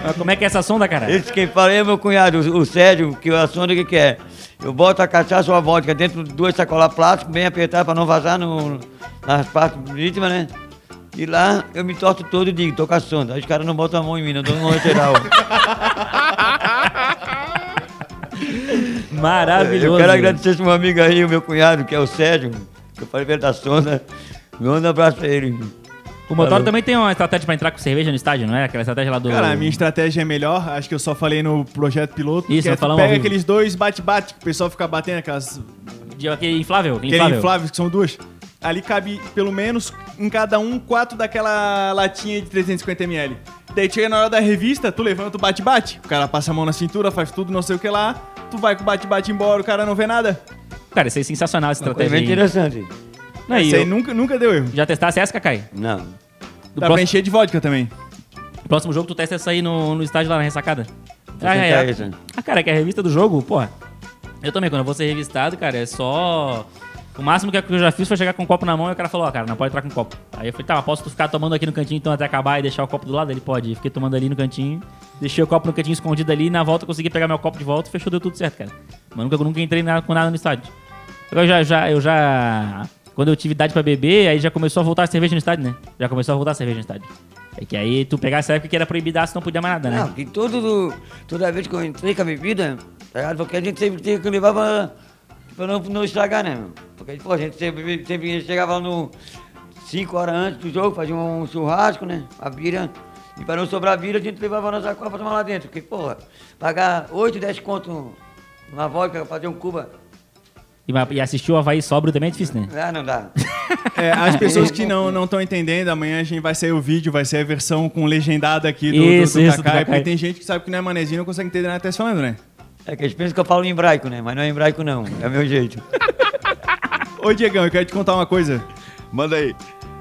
Mas como é que é essa sonda, cara? Esse quem fala é meu cunhado, o, o Sérgio, que a sonda que, que é? Eu boto a cachaça ou a vodka dentro de duas sacolas plásticas, bem apertadas para não vazar no, nas partes íntimas, né? E lá eu me torto todo e digo, tô com a sonda. Aí os caras não botam a mão em mim, não dão um lateral. Maravilhoso. Eu quero agradecer esse meu amigo aí, o meu cunhado, que é o Sérgio, que eu falei pra ele da sonda. Manda um abraço pra ele. O motor também tem uma estratégia pra entrar com cerveja no estádio, não é? Aquela estratégia lá do. Cara, a minha estratégia é melhor, acho que eu só falei no projeto piloto. Isso, que é tu falamos ao pega vivo. aqueles dois bate-bate, que o pessoal fica batendo aquelas de aquele inflável. Aquele inflável. infláveis, que são duas. Ali cabe, pelo menos, em cada um, quatro daquela latinha de 350ml. Daí chega na hora da revista, tu levanta o bate-bate. O cara passa a mão na cintura, faz tudo, não sei o que lá. Tu vai com o bate-bate embora, o cara não vê nada. Cara, isso é sensacional essa Coisa estratégia. aí. interessante. Não, Isso aí eu- nunca, nunca deu erro. Já testasse essa, Cacai? Não. Do Dá pra próximo, encher de vodka também. próximo jogo tu testa essa aí no, no estádio lá na ressacada. Tentar essa. Ah, cara, que é a revista do jogo, porra. Eu também, quando eu vou ser revistado, cara, é só. O máximo que eu já fiz foi chegar com um copo na mão e o cara falou, ó, cara, não pode entrar com copo. Aí eu falei, tá, mas posso tu ficar tomando aqui no cantinho então até acabar e deixar o copo do lado? Ele pode. Fiquei tomando ali no cantinho, deixei o copo no cantinho escondido ali, e na volta eu consegui pegar meu copo de volta e fechou, deu tudo certo, cara. Mas nunca, nunca entrei nada, com nada no estádio. Eu já, já, eu já. Quando eu tive idade pra beber, aí já começou a voltar a cerveja no estádio, né? Já começou a voltar a cerveja no estádio. É que aí tu pegar essa época que era proibidaço, não podia mais nada, né? Não, que todo, toda vez que eu entrei com a bebida, tá ligado? Porque a gente sempre tinha que levar pra, pra não, não estragar, né? Porque pô, a gente sempre, sempre chegava no 5 horas antes do jogo, fazia um churrasco, né? A bira. E para não sobrar bira, a gente levava a nossa copa pra tomar lá dentro. Porque, porra, pagar 8, 10 conto numa vodka, fazer um cuba, E, e assistir o Havaí sóbrio também é difícil, né? ah, não dá. É, as pessoas que não estão entendendo, amanhã a gente vai sair o vídeo, vai ser a versão com legendada aqui do, do- Isso, do, isso, do Kakai, Kakai. porque tem gente que sabe que não é manezinho e não consegue entender nada que tá falando, né? É que eles pensam que eu falo em hebraico, né? Mas não é hebraico, não. É o meu jeito. [LAUGHS] Ô, Diegão, eu quero te contar uma coisa. Manda aí.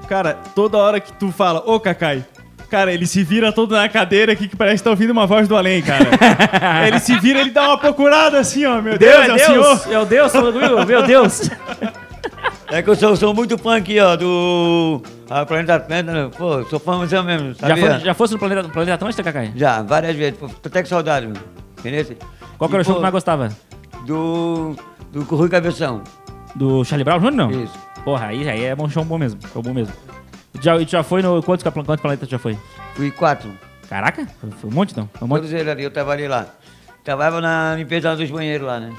Cara, toda hora que tu fala, ô Kakai, cara, ele se vira todo na cadeira aqui que parece que tá ouvindo uma voz do além, cara. [LAUGHS] ele se vira, ele dá uma procurada assim, ó, meu Deus, é o senhor. Meu Deus, meu, meu Deus. É que eu sou, sou muito fã aqui, ó, do a Planeta Atlanta, né? Pô, sou fã mesmo, mesmo Já, sabia? foi, já fosse no planeta, planeta Atlântica, Cacai? Já, várias vezes. Pô, Tô até com saudade, meu. Entendeu? Qual que era o show que mais gostava? Do. Do Rui Cabeção. Do Charlie Brown Jr., não? Isso. Porra, aí, aí é bom show bom mesmo. Show bom mesmo. Já, e já foi no... Quantos, quantos planetas tu já foi? Fui quatro. Caraca, foi, foi um monte então. Foi um monte. Todos eles ali, eu trabalhei lá. Trabalhava na limpeza dos banheiros lá, né?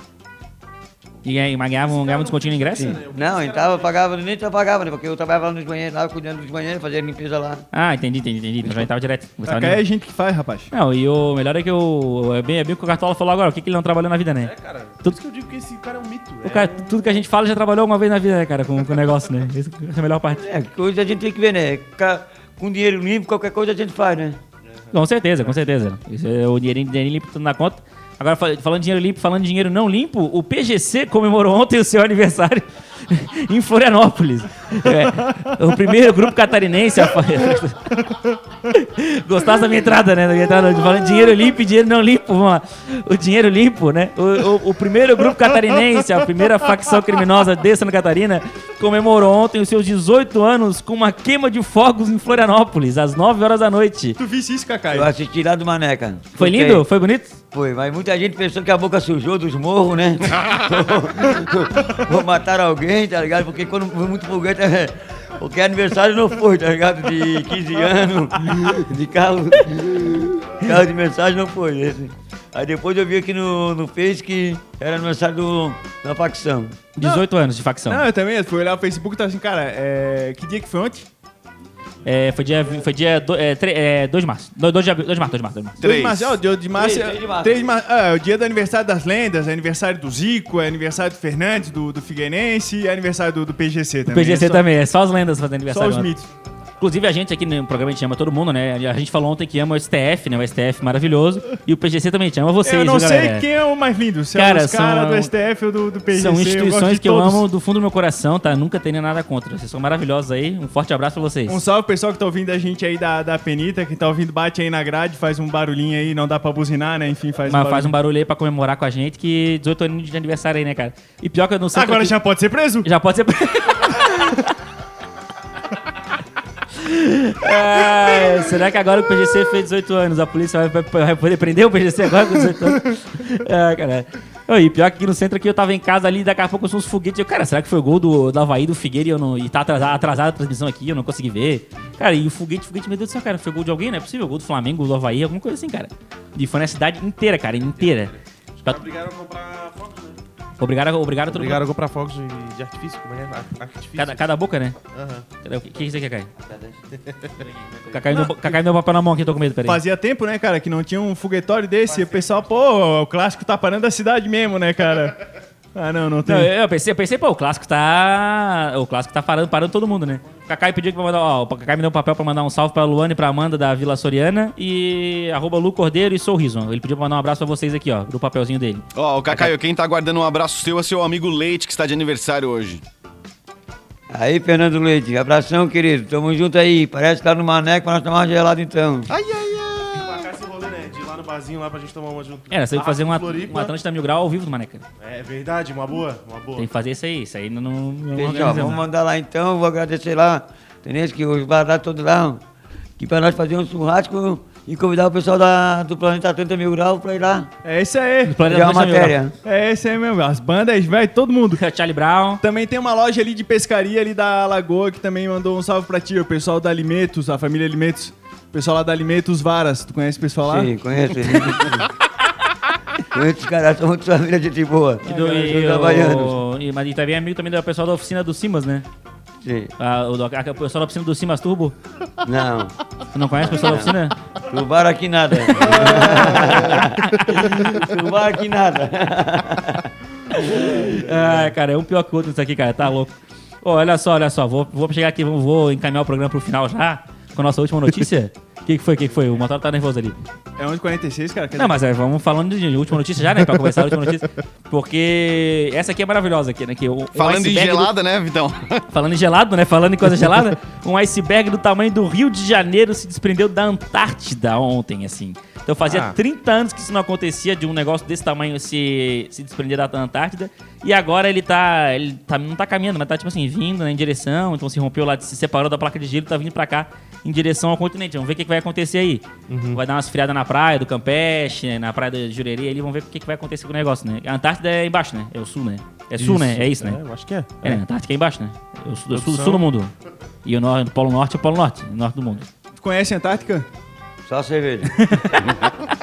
E aí, mas ganhava, um- ganhava um descontinho no ingresso? Não, então eu pagava, nem eu pagava, né? Porque eu trabalhava lá nos banheiros, lá cuidando dos banheiros, fazia limpeza lá. Ah, entendi, entendi, entendi. Então já entrava direto. Kakai é nem- gente que faz, rapaz. Não, e o melhor é que o... É bem, é bem o que o Cartola falou agora. O que, que ele não trabalhou na vida, né? É, cara. Tudo- Por isso que eu digo que esse cara é um mito. O cara, tudo que a gente fala já trabalhou uma vez na vida, né, cara? Com, com o negócio, né? Essa é a melhor parte. É, coisa a gente tem que ver, né? Com dinheiro limpo, qualquer coisa a gente faz, né? Com certeza, com certeza. Isso é o dinheirinho, dinheirinho limpo tudo na conta. Agora, fal- falando de dinheiro limpo, falando de dinheiro não limpo, o PGC comemorou ontem o seu [LAUGHS] aniversário [LAUGHS] em Florianópolis. É, o primeiro grupo catarinense a [LAUGHS] Gostasse da minha entrada, né? Da minha entrada, falando de dinheiro limpo e dinheiro não limpo. Vamos lá. O dinheiro limpo, né? O, o- o primeiro grupo catarinense, a primeira facção criminosa de Santa Catarina, comemorou ontem os seus 18 anos com uma queima de fogos em Florianópolis, às 9 horas da noite. Tu visse isso, Kakai? Eu assisti lá do Maneca. Foi lindo? Foi bonito? Foi, mas muita gente pensou que a boca sujou dos morros, né? [LAUGHS] Vou matar alguém, tá ligado? Porque quando foi muito foguete, é... porque aniversário não foi, tá ligado? De 15 anos, de carro, carro de mensagem não foi esse. Aí depois eu vi aqui no, no Face que era aniversário do, da facção. 18 anos de facção. Não, eu também, fui olhar o Facebook e tava assim, cara, é... que dia que foi ontem? É, foi dia, foi dia 2 é, tre- é, 2 de março. 2 de, abril- 2 de março, 2 de março. 2 de março. 2 de março, ó, dia de março, Três, três de março. três de março. Ah, é o dia do aniversário das lendas, é aniversário do Zico, é aniversário do Fernandes, do, do Figueirense e é aniversário do, do PGC também. PGC é só, também, é só as lendas fazendo Só aniversário. os ontem. mitos. Inclusive, a gente aqui no programa a gente ama todo mundo, né? A gente falou ontem que ama o STF, né? O STF maravilhoso. E o PGC também te ama vocês, eu não viu, sei galera? quem é o mais lindo, se Cara, é os caras do STF ou do, do PGC. São eu instituições de que eu amo do fundo do meu coração, tá? Nunca teria nada contra. Vocês são maravilhosos aí. Um forte abraço pra vocês. Um salve pessoal que tá ouvindo a gente aí da, da Penita, quem tá ouvindo bate aí na grade, faz um barulhinho aí, não dá pra buzinar, né? Enfim, faz Mas um faz um barulho aí pra comemorar com a gente, que 18 anos de aniversário aí, né, cara? E pior que eu não sei. Agora já pode ser preso? Já pode ser. [LAUGHS] É, será que agora o PGC fez 18 anos, a polícia vai, vai- poder prender o PGC agora com 18 anos? É, cara. E pior que aqui no centro aqui eu tava em casa ali, daqui a pouco eu sou uns foguetes. Eu, cara, será que foi o gol do, do Havaí do Figueira e, eu não, e tá atrasada atrasada a transmissão aqui, eu não consegui ver? Cara, e o foguete, foguete, meu Deus do céu, cara, foi gol de alguém? Não é possível, gol do Flamengo, do Havaí, alguma coisa assim, cara. E foi na cidade inteira, cara, inteira. Pra- a comprar né? Obrigado, obrigado a todo mundo. Obrigaram a comprar fogos de, de artifício, como é? Ar- Artifício. Cada, cada boca, né? Aham. O que, que você quer, Caio? [LAUGHS] Cacai me deu- Cacai me deu papel na mão aqui, tô com medo, peraí. Fazia tempo, né, cara, que não tinha um foguetório desse. E o pessoal, pô, o clássico tá parando a cidade mesmo, né, cara? Ah, não, não tem. Não, eu pensei, eu pensei, pô, o clássico tá. O clássico tá parando, parando todo mundo, né? O Cacai pediu pra mandar. Ó, o Cacai me deu um papel pra mandar um salve pra Luane e pra Amanda da Vila Soriana e arroba Lu Cordeiro e Sorriso. Ele pediu pra mandar um abraço pra vocês aqui, ó, do papelzinho dele. Ó, o Cacaio, quem tá guardando um abraço seu é seu amigo Leite, que está de aniversário hoje. Aí, Fernando Leite, abração, querido. Tamo junto aí. Parece que tá no maneco pra nós tomar uma gelada então. Ai, ai, barzinho lá pra gente tomar uma junto. É, você tem que fazer uma, Floripa. uma Atlântida Mil Grau ao vivo do Maneca. É verdade, uma boa, uma boa. Tem que fazer isso aí. Isso aí não. não, não vamos mandar lá então, vou agradecer lá. Entendeu? Que os baratos todos lá, que pra nós fazer um churrasco e convidar o pessoal da, do Planeta 30 Mil Grau pra ir lá. É esse aí. Planeta Fazer uma matéria. É esse aí mesmo. As bandas, vai, todo mundo. [LAUGHS] Charlie Brown. Também tem uma loja ali de pescaria ali da Lagoa que também mandou um salve pra ti, o pessoal da Alimentos, a família Alimentos. O pessoal lá da Alimentos Varas. Tu conhece o pessoal lá? Sim, conheço conheço os caras, são muito família de gente boa. E, do, e, o- e, trabalhando. mas e também é amigo também do pessoal da oficina do Simas, né? Sim. Ah, o, do- a- o pessoal da oficina do Simas Turbo. Não, Tu não conhece o pessoal da oficina? no bar aqui nada. [LAUGHS] no bar aqui nada. Ai, cara, é um pior que o outro isso aqui, cara, tá louco. Ô, olha só, olha só, vou, vou chegar aqui, vou, vou encaminhar o programa pro final já, com a nossa última notícia. [LAUGHS] O que, que foi, o que, que foi? O motor tá nervoso ali. É 11h46, cara. quer Não, dizer- mas é, vamos falando de última notícia já, né, pra começar a última notícia. Porque essa aqui é maravilhosa aqui, né, que o, Falando em iceberg do- gelada, né, Vitão? [LAUGHS] Falando em gelado, né? Falando em coisa gelada, um iceberg do tamanho do Rio de Janeiro se desprendeu da Antártida ontem, assim. Então fazia Ah. 30 anos que isso não acontecia, de um negócio desse tamanho se, se desprender da Antártida. E agora ele tá. Ele tá, não tá caminhando, mas tá tipo assim, vindo né, em direção. Então se rompeu lá, se separou da placa de gelo, tá vindo pra cá em direção ao continente. Vamos ver o que, que vai acontecer aí. Vai dar umas friadas na praia do Campeche, né, na praia da Jurerê ali, vamos ver o que, que vai acontecer com o negócio, né? A Antártida é embaixo, né? É o sul, né? É sul, né? É isso, né? É, eu acho que é. É, né? Antártica é embaixo, né? É o sul, o sul, sul do mundo. E o, nor- o Polo Norte é o Polo Norte, o norte do mundo. Tu conhece a Antártica? Só cerveja. [LAUGHS]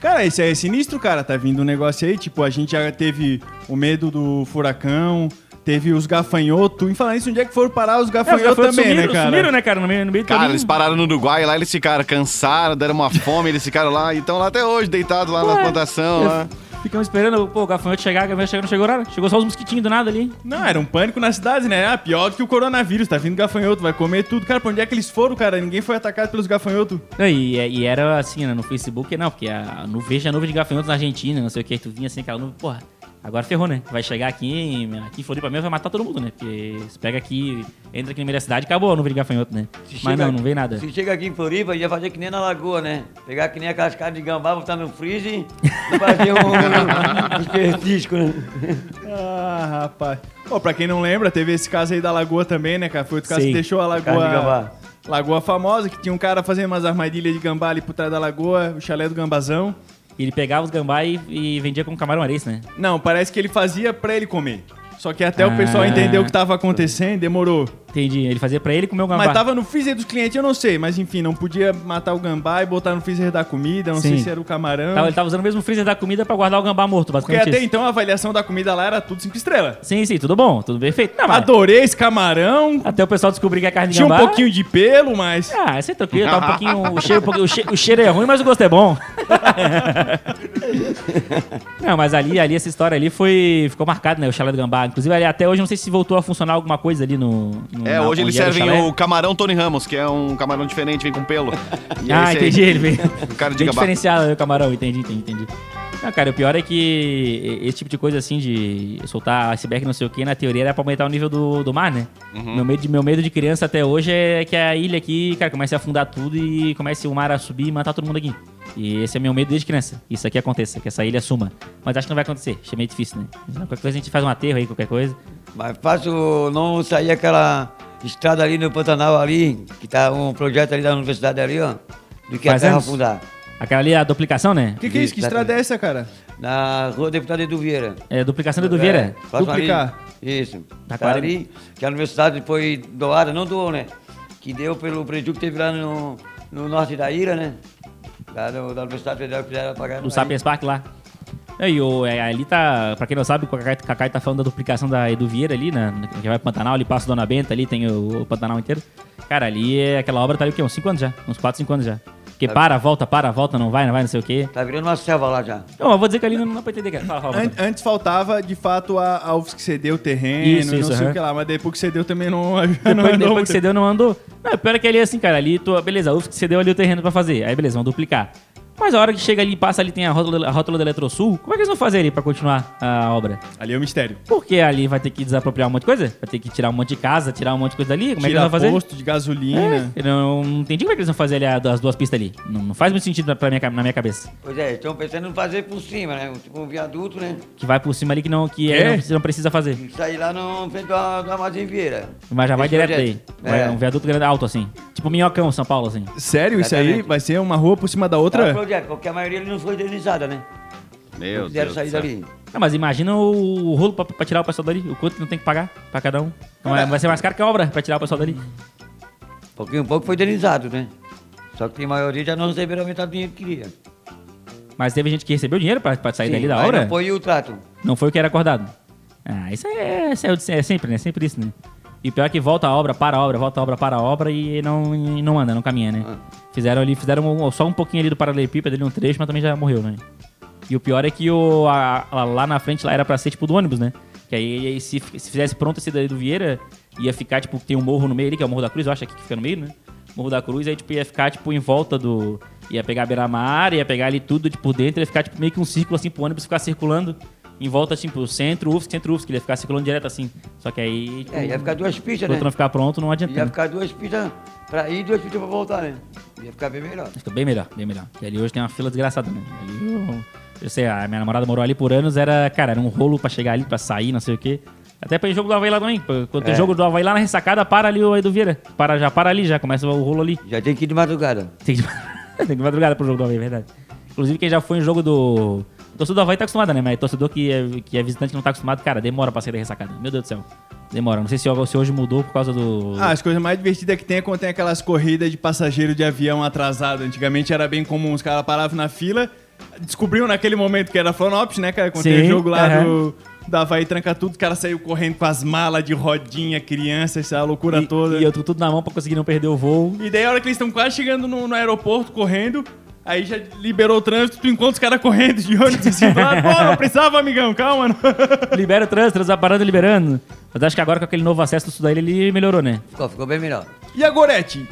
Cara, isso aí é sinistro, cara. Tá vindo um negócio aí, tipo, a gente já teve o medo do furacão, teve os gafanhotos. E falando isso, onde é que foram parar os gafanhotos também, sumiram, né, cara? Sumiram, né, cara? No meio, no meio Cara, caminho. eles pararam no Uruguai, lá eles ficaram cansados, deram uma fome, eles ficaram lá e estão lá até hoje, deitados lá na Ué, plantação. Lá. Ficamos esperando pô, o gafanhoto chegar, o gafanhoto chegou, não chegou nada. Chegou só os mosquitinhos do nada ali. Não, era um pânico na cidade, né? Ah, pior do que o coronavírus, tá vindo gafanhoto, vai comer tudo. Cara, pra onde é que eles foram, cara? Ninguém foi atacado pelos gafanhotos. Não, E, e era assim, né, no Facebook, não, porque a, no, veja a nuvem de gafanhotos na Argentina, não sei o que, tu vinha assim, aquela nuvem, porra, agora ferrou, né? Vai chegar aqui, em- aqui em Floripa mesmo, vai matar todo mundo, né? Porque se pega aqui, entra aqui no meio da cidade, acabou nuvem de gafanhoto, né? Se Mas não, não veio nada. Se chega aqui em Floripa, ia fazer que nem na lagoa, né? Pegar que nem a cascada de gambá, botar no freezer e fazer um, [LAUGHS] um espertisco, né? Ah, rapaz. Pô, pra quem não lembra, teve esse caso aí da lagoa também, né, cara? Foi outro caso Sim. que deixou a Carne de lagoa. gambá. Lagoa famosa, que tinha um cara fazendo umas armadilhas de gambá ali por trás da lagoa, o chalé do gambazão. Ele pegava os gambá e, e vendia como camarão areia, né? Não, parece que ele fazia pra ele comer. Só que até o Ah. pessoal entender o que tava acontecendo, demorou. Entendi. Ele fazia pra ele comer o gambá. Mas tava no freezer dos clientes, eu não sei. Mas enfim, não podia matar o gambá e botar no freezer da comida. Não Sim. sei se era o camarão. Tava- ele tava usando o mesmo freezer da comida pra guardar o gambá morto, Porque basicamente até isso. então a avaliação da comida lá era tudo 5 estrelas. Sim, sim, tudo bom, tudo perfeito. Não, mas Adorei esse camarão. até o pessoal descobrir que a carne de Tinha um gambá... pouquinho de pelo, mas. Ah, esse é tranquilo, tá um pouquinho... O cheiro, o, che- o cheiro é ruim, mas o gosto é bom. [LAUGHS] Não, mas ali, ali, essa história ali foi. Ficou marcada, né? O chalé do Gambá. Inclusive, ali, até hoje, não sei se voltou a funcionar alguma coisa ali no. no É, na- hoje eles servem o camarão Tony Ramos, que é um camarão diferente, vem com pelo. [LAUGHS] Ah, esse aí. entendi. Ele veio. O cara de Bem diferenciado o camarão, entendi, entendi, entendi. Não, cara, o pior é que esse tipo de coisa assim, de soltar iceberg não sei o que, na teoria era pra aumentar o nível do, do mar, né? Uhum. Meu, medo de, meu medo de criança até hoje é que a ilha aqui, cara, comece a afundar tudo e comece o mar a subir e matar todo mundo aqui. E esse é meu medo desde criança. Isso aqui aconteça, que essa ilha suma. Mas acho que não vai acontecer. Acho meio difícil, né? Qualquer coisa a gente faz um aterro aí, qualquer coisa. Mas fácil não sair aquela estrada ali no Pantanal ali, que tá um projeto ali da universidade ali, ó, do que Faz a terra anos? afundar. Aquela ali, a duplicação, né? O que, que é isso? Que estrada é essa, cara? Na rua Deputado Edu Vieira. É, duplicação do Vieira. É, próximo ali. Duplicar. Isso. Tá Tá ali, que a universidade foi doada, não doou, né? Que deu pelo prejuízo que teve lá no, no norte da ilha, né? Lá do- da Universidade Federal que fizeram pagar. O Sapiens Park lá. É, E o, é, ali tá, pra quem não sabe, o Cacai, Cacai tá falando da duplicação da Edu Vieira ali, né? Que vai pro Pantanal, ali passa o Dona Benta ali, tem o, o Pantanal inteiro. Cara, ali é, aquela obra tá ali o quê? Uns 5 anos já. Uns 4, 5 anos já. Porque Tá. para, volta, para, volta, não vai, não vai, não sei o quê. Tá virando uma selva lá já. Não, eu vou dizer que ali não, não dá pra entender, cara. Fala, fala. An- antes faltava, de fato, a, a UFSC que cedeu o terreno, Isso, não isso, sei aham. o que lá, mas depois que cedeu também não, [LAUGHS] não Depois, andou depois muito. que você deu, não andou. Não, pior é que ali é assim, cara. Ali, tu, beleza, o que você deu ali o terreno pra fazer. Aí, beleza, vão duplicar. Mas a hora que chega ali, passa ali, tem a rótula, a rótula da Eletrosul. Como é que eles vão fazer ali pra continuar a obra? Ali é o mistério. Porque ali vai ter que desapropriar um monte de coisa? Vai ter que tirar um monte de casa, tirar um monte de coisa dali? Como é que eles vão fazer? posto de gasolina. É, eu não, não entendi como é que eles vão fazer ali as duas pistas ali. Não, não faz muito sentido pra- minha, na minha cabeça. Pois é, estão pensando em fazer por cima, né? Tipo um viaduto, né? Que vai por cima ali que não, que É? não, precisa, não precisa fazer. E sair lá no frente do, do Armazém Vieira. Mas já vai Esse direto projeto. daí. Vai, É. um viaduto grande alto assim. Tipo Minhocão, São Paulo, assim. Sério, isso aí Exatamente. vai ser uma rua por cima da É um outra? Projeto, porque a maioria ali não foi indenizada, né? Meu Não quiseram Deus. sair dali. Ah, mas imagina o, o rolo pra, pra tirar o pessoal dali. O quanto que não tem que pagar pra cada um. Então, é- vai ser mais caro que a obra pra tirar o pessoal dali. Porque um pouco foi indenizado, né? Só que a maioria já não receberam a metade do dinheiro que queria. Mas teve gente que recebeu dinheiro pra, pra sair Sim, dali da obra? Não foi o trato. Não foi o que era acordado. Ah, isso é, isso é, é sempre, né? Sempre isso, né? E pior é que volta a obra, para a obra, volta a obra, para a obra e não, e não anda, não caminha, né? Ah. Fizeram ali, fizeram só um pouquinho ali do paralelepípedo, ali um trecho, mas também já morreu, né? E o pior é que o, a- a- lá na frente lá era pra ser tipo do ônibus, né? Que aí, se, se fizesse pronto esse daí do Vieira, ia ficar, tipo, tem um morro no meio ali, que é o Morro da Cruz, eu acho aqui que fica no meio, né? Morro da Cruz, aí tipo, ia ficar, tipo, em volta do. Ia pegar a beira-mar, ia pegar ali tudo, tipo, por dentro, ia ficar, tipo, meio que um círculo assim pro ônibus ficar circulando em volta, tipo, centro, UFSC, centro, UFSC, que ele ia ficar circulando direto assim. Só que aí. Tipo, É, ia ficar duas pistas, né? não ficar pronto, não adianta. Ia né? ficar duas pistas pra ir e duas pistas pra voltar, né? Ia ficar bem melhor. Fica bem melhor, bem melhor. E ali hoje tem uma fila desgraçada, né? Ali eu, eu sei, a minha namorada morou ali por anos, era, cara, era um rolo pra chegar ali, pra sair, não sei o quê. Até pra ir jogo do Havaí lá também. Quando tem É. jogo do Havaí lá na ressacada, para ali o Edu Vieira. Para, já para ali, já começa o rolo ali. Já tem que ir de madrugada. Tem que, [LAUGHS] tem ir madrugada pro jogo do Havaí, é verdade. Inclusive, quem já foi em jogo do. Torcedor do Havaí tá acostumado, né? Mas torcedor que é, que é visitante não tá acostumado, cara, demora pra sair da ressacada. Meu Deus do céu. Demora. Não sei se, se hoje mudou por causa do. Ah, as coisas mais divertidas que tem é quando tem aquelas corridas de passageiro de avião atrasado. Antigamente era bem comum, os caras paravam na fila, descobriam naquele momento que era Flanops, né, cara? Quando tem o jogo lá aham. do, da Havaí tranca tudo, o cara saiu correndo com as malas de rodinha, crianças, essa loucura e, toda. e eu tô tudo na mão pra conseguir não perder o voo. E daí a hora que eles estão quase chegando no, no aeroporto, correndo, aí já liberou o trânsito, tu encontra os caras correndo de ônibus assim lado. Pô, não precisava, amigão, calma. Não. [LAUGHS] Libera o trânsito, parando e liberando. Mas acho que agora com aquele novo acesso do Sudaí ele melhorou, né? Ficou, ficou bem melhor. E a Gorete?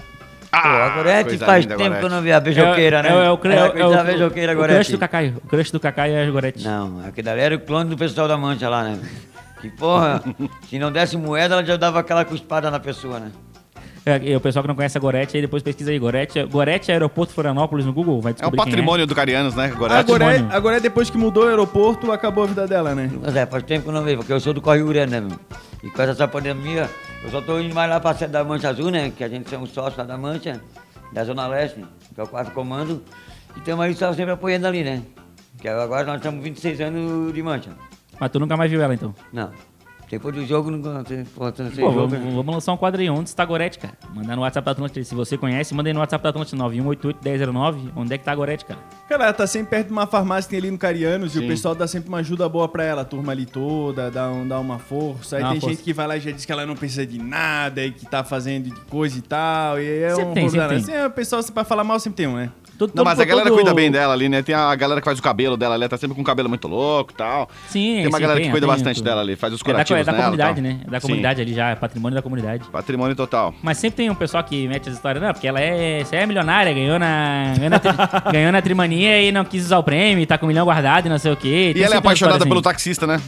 Pô, a Gorete faz linda, tempo Gorete. que eu não vi a beijoqueira, né? É, é, o cre- é, coisa da o- beijoqueira, o crush do Cacai. O crush do Cacai é a Gorete. Não, aquele ali era o clone do pessoal da Mancha lá, né? Que porra, [LAUGHS] se não desse moeda, ela já dava aquela cuspada na pessoa, né? É, o pessoal que não conhece a Gorete, aí depois pesquisa aí. Gorete, Gorete Aeroporto Florianópolis no Google, vai É o descobrir quem patrimônio do Carianos, né? Agora A Gorete, patrimônio. a Gorete, depois que mudou o aeroporto, acabou a vida dela, né? Mas é, faz tempo que eu não vejo, porque eu sou do Correio né? E com essa pandemia, eu só tô indo mais lá pra sede da Mancha Azul, né? Que a gente é um sócio lá da Mancha, da Zona Leste, que é o quarto comando. E estamos ali só sempre apoiando ali, né? Que agora nós estamos 26 anos de Mancha. Mas tu nunca mais viu ela, então. Não. Depois do jogo, não tem importância Pô, jogo. vamos, vamos lançar um quadro aí, onde está a Gorete, cara? Mandar no WhatsApp da Atlântida. Se você conhece, manda aí no WhatsApp da Atlântida 9188-1009. Onde é que tá a Gorete, cara? Cara, ela tá sempre perto de uma farmácia que tem ali no Carianos e Sim. o pessoal dá sempre uma ajuda boa pra ela. A turma ali toda, dá, um- dá uma força. Aí Dá tem força. gente que vai lá e já diz que ela não precisa de nada e que tá fazendo de coisa e tal. E aí é Sempre um tem, sempre tem. Assim, é, o pessoal, pra falar mal, sempre tem um, né? Todo- Não, todo- mas a galera todo- cuida bem dela ali, né? Tem a galera que faz o cabelo dela ali, ela tá sempre com o cabelo muito louco e tal. Sim, Tem uma sim, galera que cuida bastante tudo. dela ali, faz os É curativos é da e comunidade, tal. né? É da Sim, comunidade ali já, é patrimônio da comunidade. Patrimônio total. Mas sempre tem um pessoal que mete as histórias, não, porque ela é, você é milionária, ganhou na, ganhou na, tri- [LAUGHS] ganhou na Trimania e não quis usar o prêmio, tá com um milhão guardado e não sei o quê. E ela é apaixonada pelo taxista, né?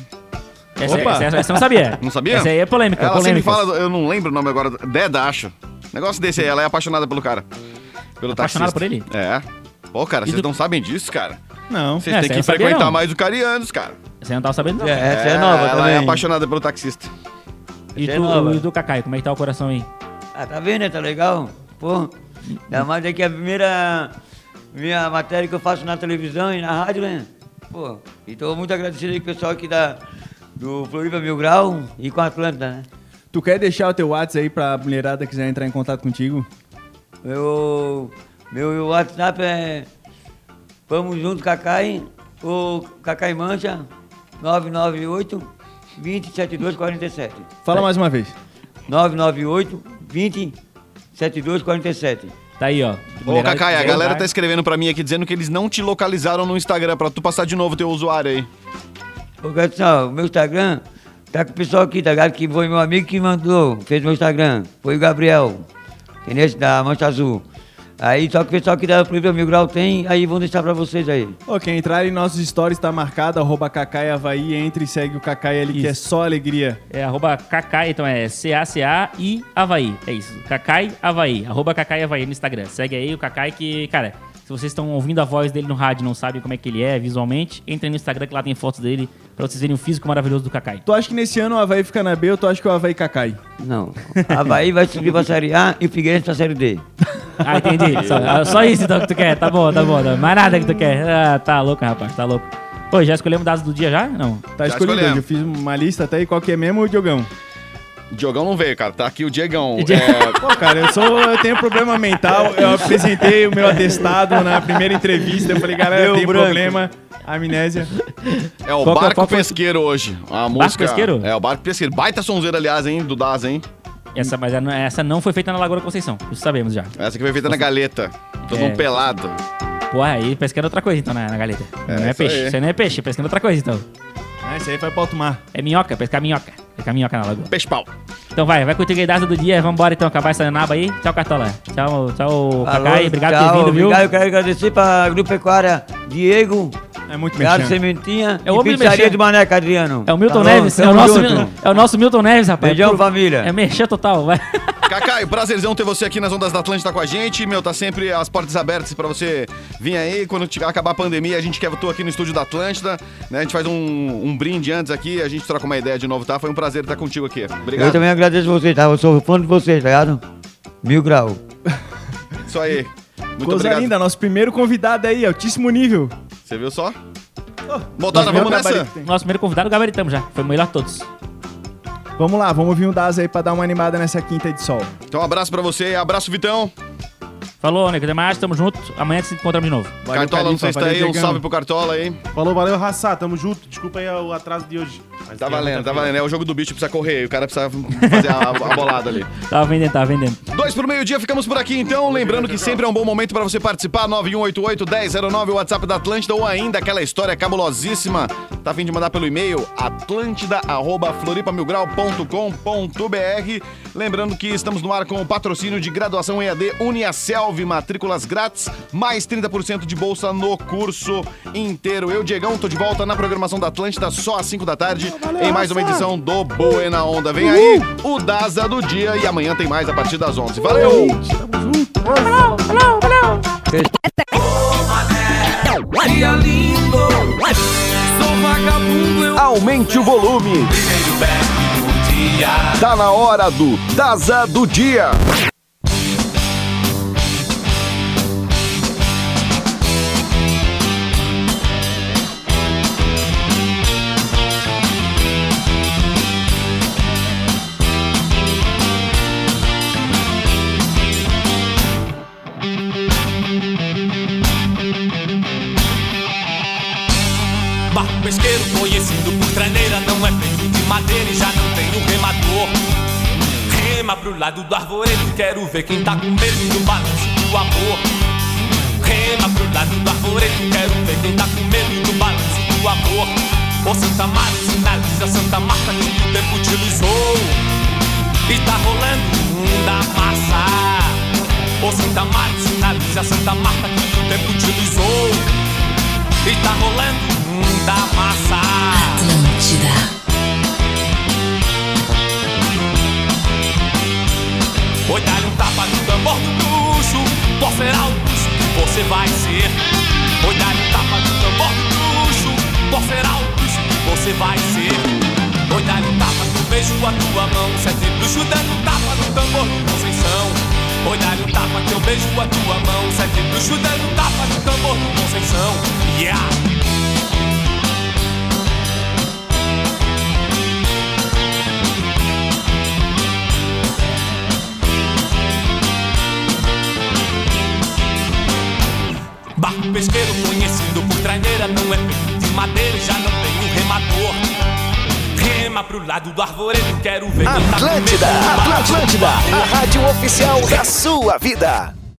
Essa, Opa! essa, essa eu não sabia. Não sabia? Essa aí é polêmica, Ela sempre polêmica. fala, eu não lembro o nome agora, Deda, acho. Negócio desse aí, ela é apaixonada pelo cara. Pelo Apaixonada taxista. por ele? É. Pô, cara, E vocês do- não sabem disso, cara. Não. Vocês É, têm essa que frequentar mais o Carianos, cara. Você não tava sabendo, não. É, essa é, nova ela também. é apaixonada pelo taxista. E, essa é tu, nova. e do Cacai, como é que tá o coração aí? Ah, tá vendo, né? Tá legal? Pô, ainda mais é que a primeira minha matéria que eu faço na televisão e na rádio, né? Pô, e tô muito agradecido aí com o pessoal aqui da, do Floripa Mil Grau e com a Atlântida, né? Tu quer deixar o teu WhatsApp aí pra mulherada que quiser entrar em contato contigo? Meu, meu WhatsApp é Vamos Junto Cacai, ou Cacai Mancha, 998 20 72 47. Fala mais uma vez. 998 20 72 47. Tá aí, ó. Ô, Cacai, a galera tá escrevendo pra mim aqui dizendo que eles não te localizaram no Instagram, pra tu passar de novo teu usuário aí. Ô, Gabriel, o meu Instagram tá com o pessoal aqui, tá ligado? Que foi meu amigo que mandou, fez meu Instagram. Foi o Gabriel, entendeu? Da Mancha Azul. Aí só que o pessoal que da Floripa Mil Grau tem, aí vão deixar pra vocês aí. Ô, quem entrar em nossos stories tá marcado, arroba Cacai Havaí, entre e segue o Cacai ali, que é Isso. só alegria. É arroba Cacai, então é C-A-C-A-I Havaí. É isso. Cacai Havaí. Arroba Cacai Havaí no Instagram. Segue aí o Cacai que, cara, se vocês estão ouvindo a voz dele no rádio e não sabem como é que ele é visualmente, entrem no Instagram que lá tem fotos dele pra vocês verem o físico maravilhoso do Cacai. Tu acha que nesse ano o Havaí fica na B ou tu acha que o Havaí Cacai? Não. Havaí vai subir pra Série A e o Figueirense pra Série D. Ah, entendi. Só, [LAUGHS] ah, só isso então que tu quer. Tá bom, tá bom. Tá. Mais nada que tu quer. Ah, tá louco, rapaz. Tá louco. Pô, já escolhemos dados do dia já? Não. Tá Já escolhido, escolhemos. eu fiz uma lista até aí, qual que é mesmo o Diogão? Diogão não veio, cara. Tá aqui o Diegão. Die- É, Pô, cara, eu sou. Eu tenho problema mental. Eu apresentei o meu atestado na primeira entrevista. Eu falei, galera, eu Meu tenho branco. problema. Amnésia. é o Qual é- Barco qual foi- Pesqueiro hoje. A música. Pesqueiro? É, o Barco Pesqueiro. Baita sonzeira, aliás, hein, do Daz, hein? Essa, mas essa não foi feita na Lagoa da Conceição. Isso sabemos já. Essa que foi feita na galeta. Todo É. mundo pelado. Pô, aí pescando outra coisa então na, na galeta. É, não é peixe. aí. Isso aí não é peixe, pescando outra coisa então. Ah, isso aí vai pro alto mar. É minhoca, pescar minhoca. Pescar minhoca na lagoa. Peixe-pau. Então vai, vai curtir a data do dia. Vambora então, acabar essa naba aí. Tchau, Cartola. Tchau, tchau, Cacai. Obrigado por ter vindo, viu? Obrigado, eu quero agradecer pra Agropecuária Diego, É muito Gado mexendo. Sementinha É o homem Pizzaria do Maneca, Adriano. É o Milton Tá? Neves. É o, nosso, é o nosso Milton Neves, rapaz. Beijão, família. É mexer total, vai. Cacai, prazerzão ter você aqui nas Ondas da Atlântida com a gente. Meu, tá sempre as portas abertas pra você vir aí. Quando acabar a pandemia, a gente quer tu aqui no estúdio da Atlântida. Né? A gente faz um, um brinde antes aqui, a gente troca uma ideia de novo, tá? Foi um prazer estar contigo aqui. Eu Obrigado. também agradeço vocês, tá? Eu sou fã de vocês, tá ligado? Mil grau. [LAUGHS] Isso aí. Muito Coisa obrigado. linda, nosso primeiro convidado aí, altíssimo nível. Você viu só? Motora, Nós vamos nessa? gabarito. Nosso primeiro convidado, gabaritamos já. Foi o melhor de todos. Vamos lá, vamos ouvir um das aí pra dar uma animada nessa quinta de sol. Então, um abraço pra você. Abraço, Vitão. Falou, Nego. Até mais, tamo junto. Amanhã se encontramos de novo. Valeu, Cartola, não Califa, sei se tá aí. Um salve pro Cartola aí. Falou, valeu, raça. Tamo junto. Desculpa aí o atraso de hoje. Mas Tá valendo, tá valendo. É o jogo do bicho, precisa correr. O cara precisa fazer a, a bolada ali. [LAUGHS] Tava vendendo, tava vendendo. Dois pro meio-dia, ficamos por aqui então. Lembrando que sempre é um bom momento para você participar. 9188-1009, o WhatsApp da Atlântida, ou ainda aquela história cabulosíssima. Tá a fim de mandar pelo e-mail atlântida.floripamilgrau.com.br. Lembrando que estamos no ar com o patrocínio de graduação EAD Uniaselv, matrículas grátis, mais 30% de bolsa no curso inteiro. Eu, Diegão, tô de volta na programação da Atlântida só às 5 da tarde, em mais uma edição do Boa na Onda. Vem aí o Daza do dia e amanhã tem mais a partir das 11. Valeu! Dia lindo, sou vagabundo, eu Aumente o volume. primeiro back do dia. Tá na hora do Daza do dia. Madeira e já não tem o remador. Rema pro lado do arvoredo, quero ver quem tá com medo do balanço do amor. Rema pro lado do arvoredo, quero ver quem tá com medo do balanço do amor. Ô Santa Marta, sinaliza Santa Marta que o tempo utilizou. E tá rolando um da massa. Ô Santa Marta, sinaliza Santa Marta que o tempo utilizou. E tá rolando um da massa. Atlântida. Oi, dá-lhe um tapa no tambor do bruxo Qual será o que você vai ser? Oi, dá-lhe um tapa no tambor do bruxo Qual será o que você vai ser? Oi, dá-lhe um tapa eu beijo a tua mão Sete bruxos dando um tapa no tambor do Conceição Oi, dá-lhe um tapa que eu beijo a tua mão Sete bruxos dando um tapa no tambor do Conceição Yeah! Barco pesqueiro conhecido por traineira Não é feito de madeira já não tem um remador Rema pro lado do arvoredo Quero ver tá Atlântida, Atlântida, amor. a rádio oficial da sua vida.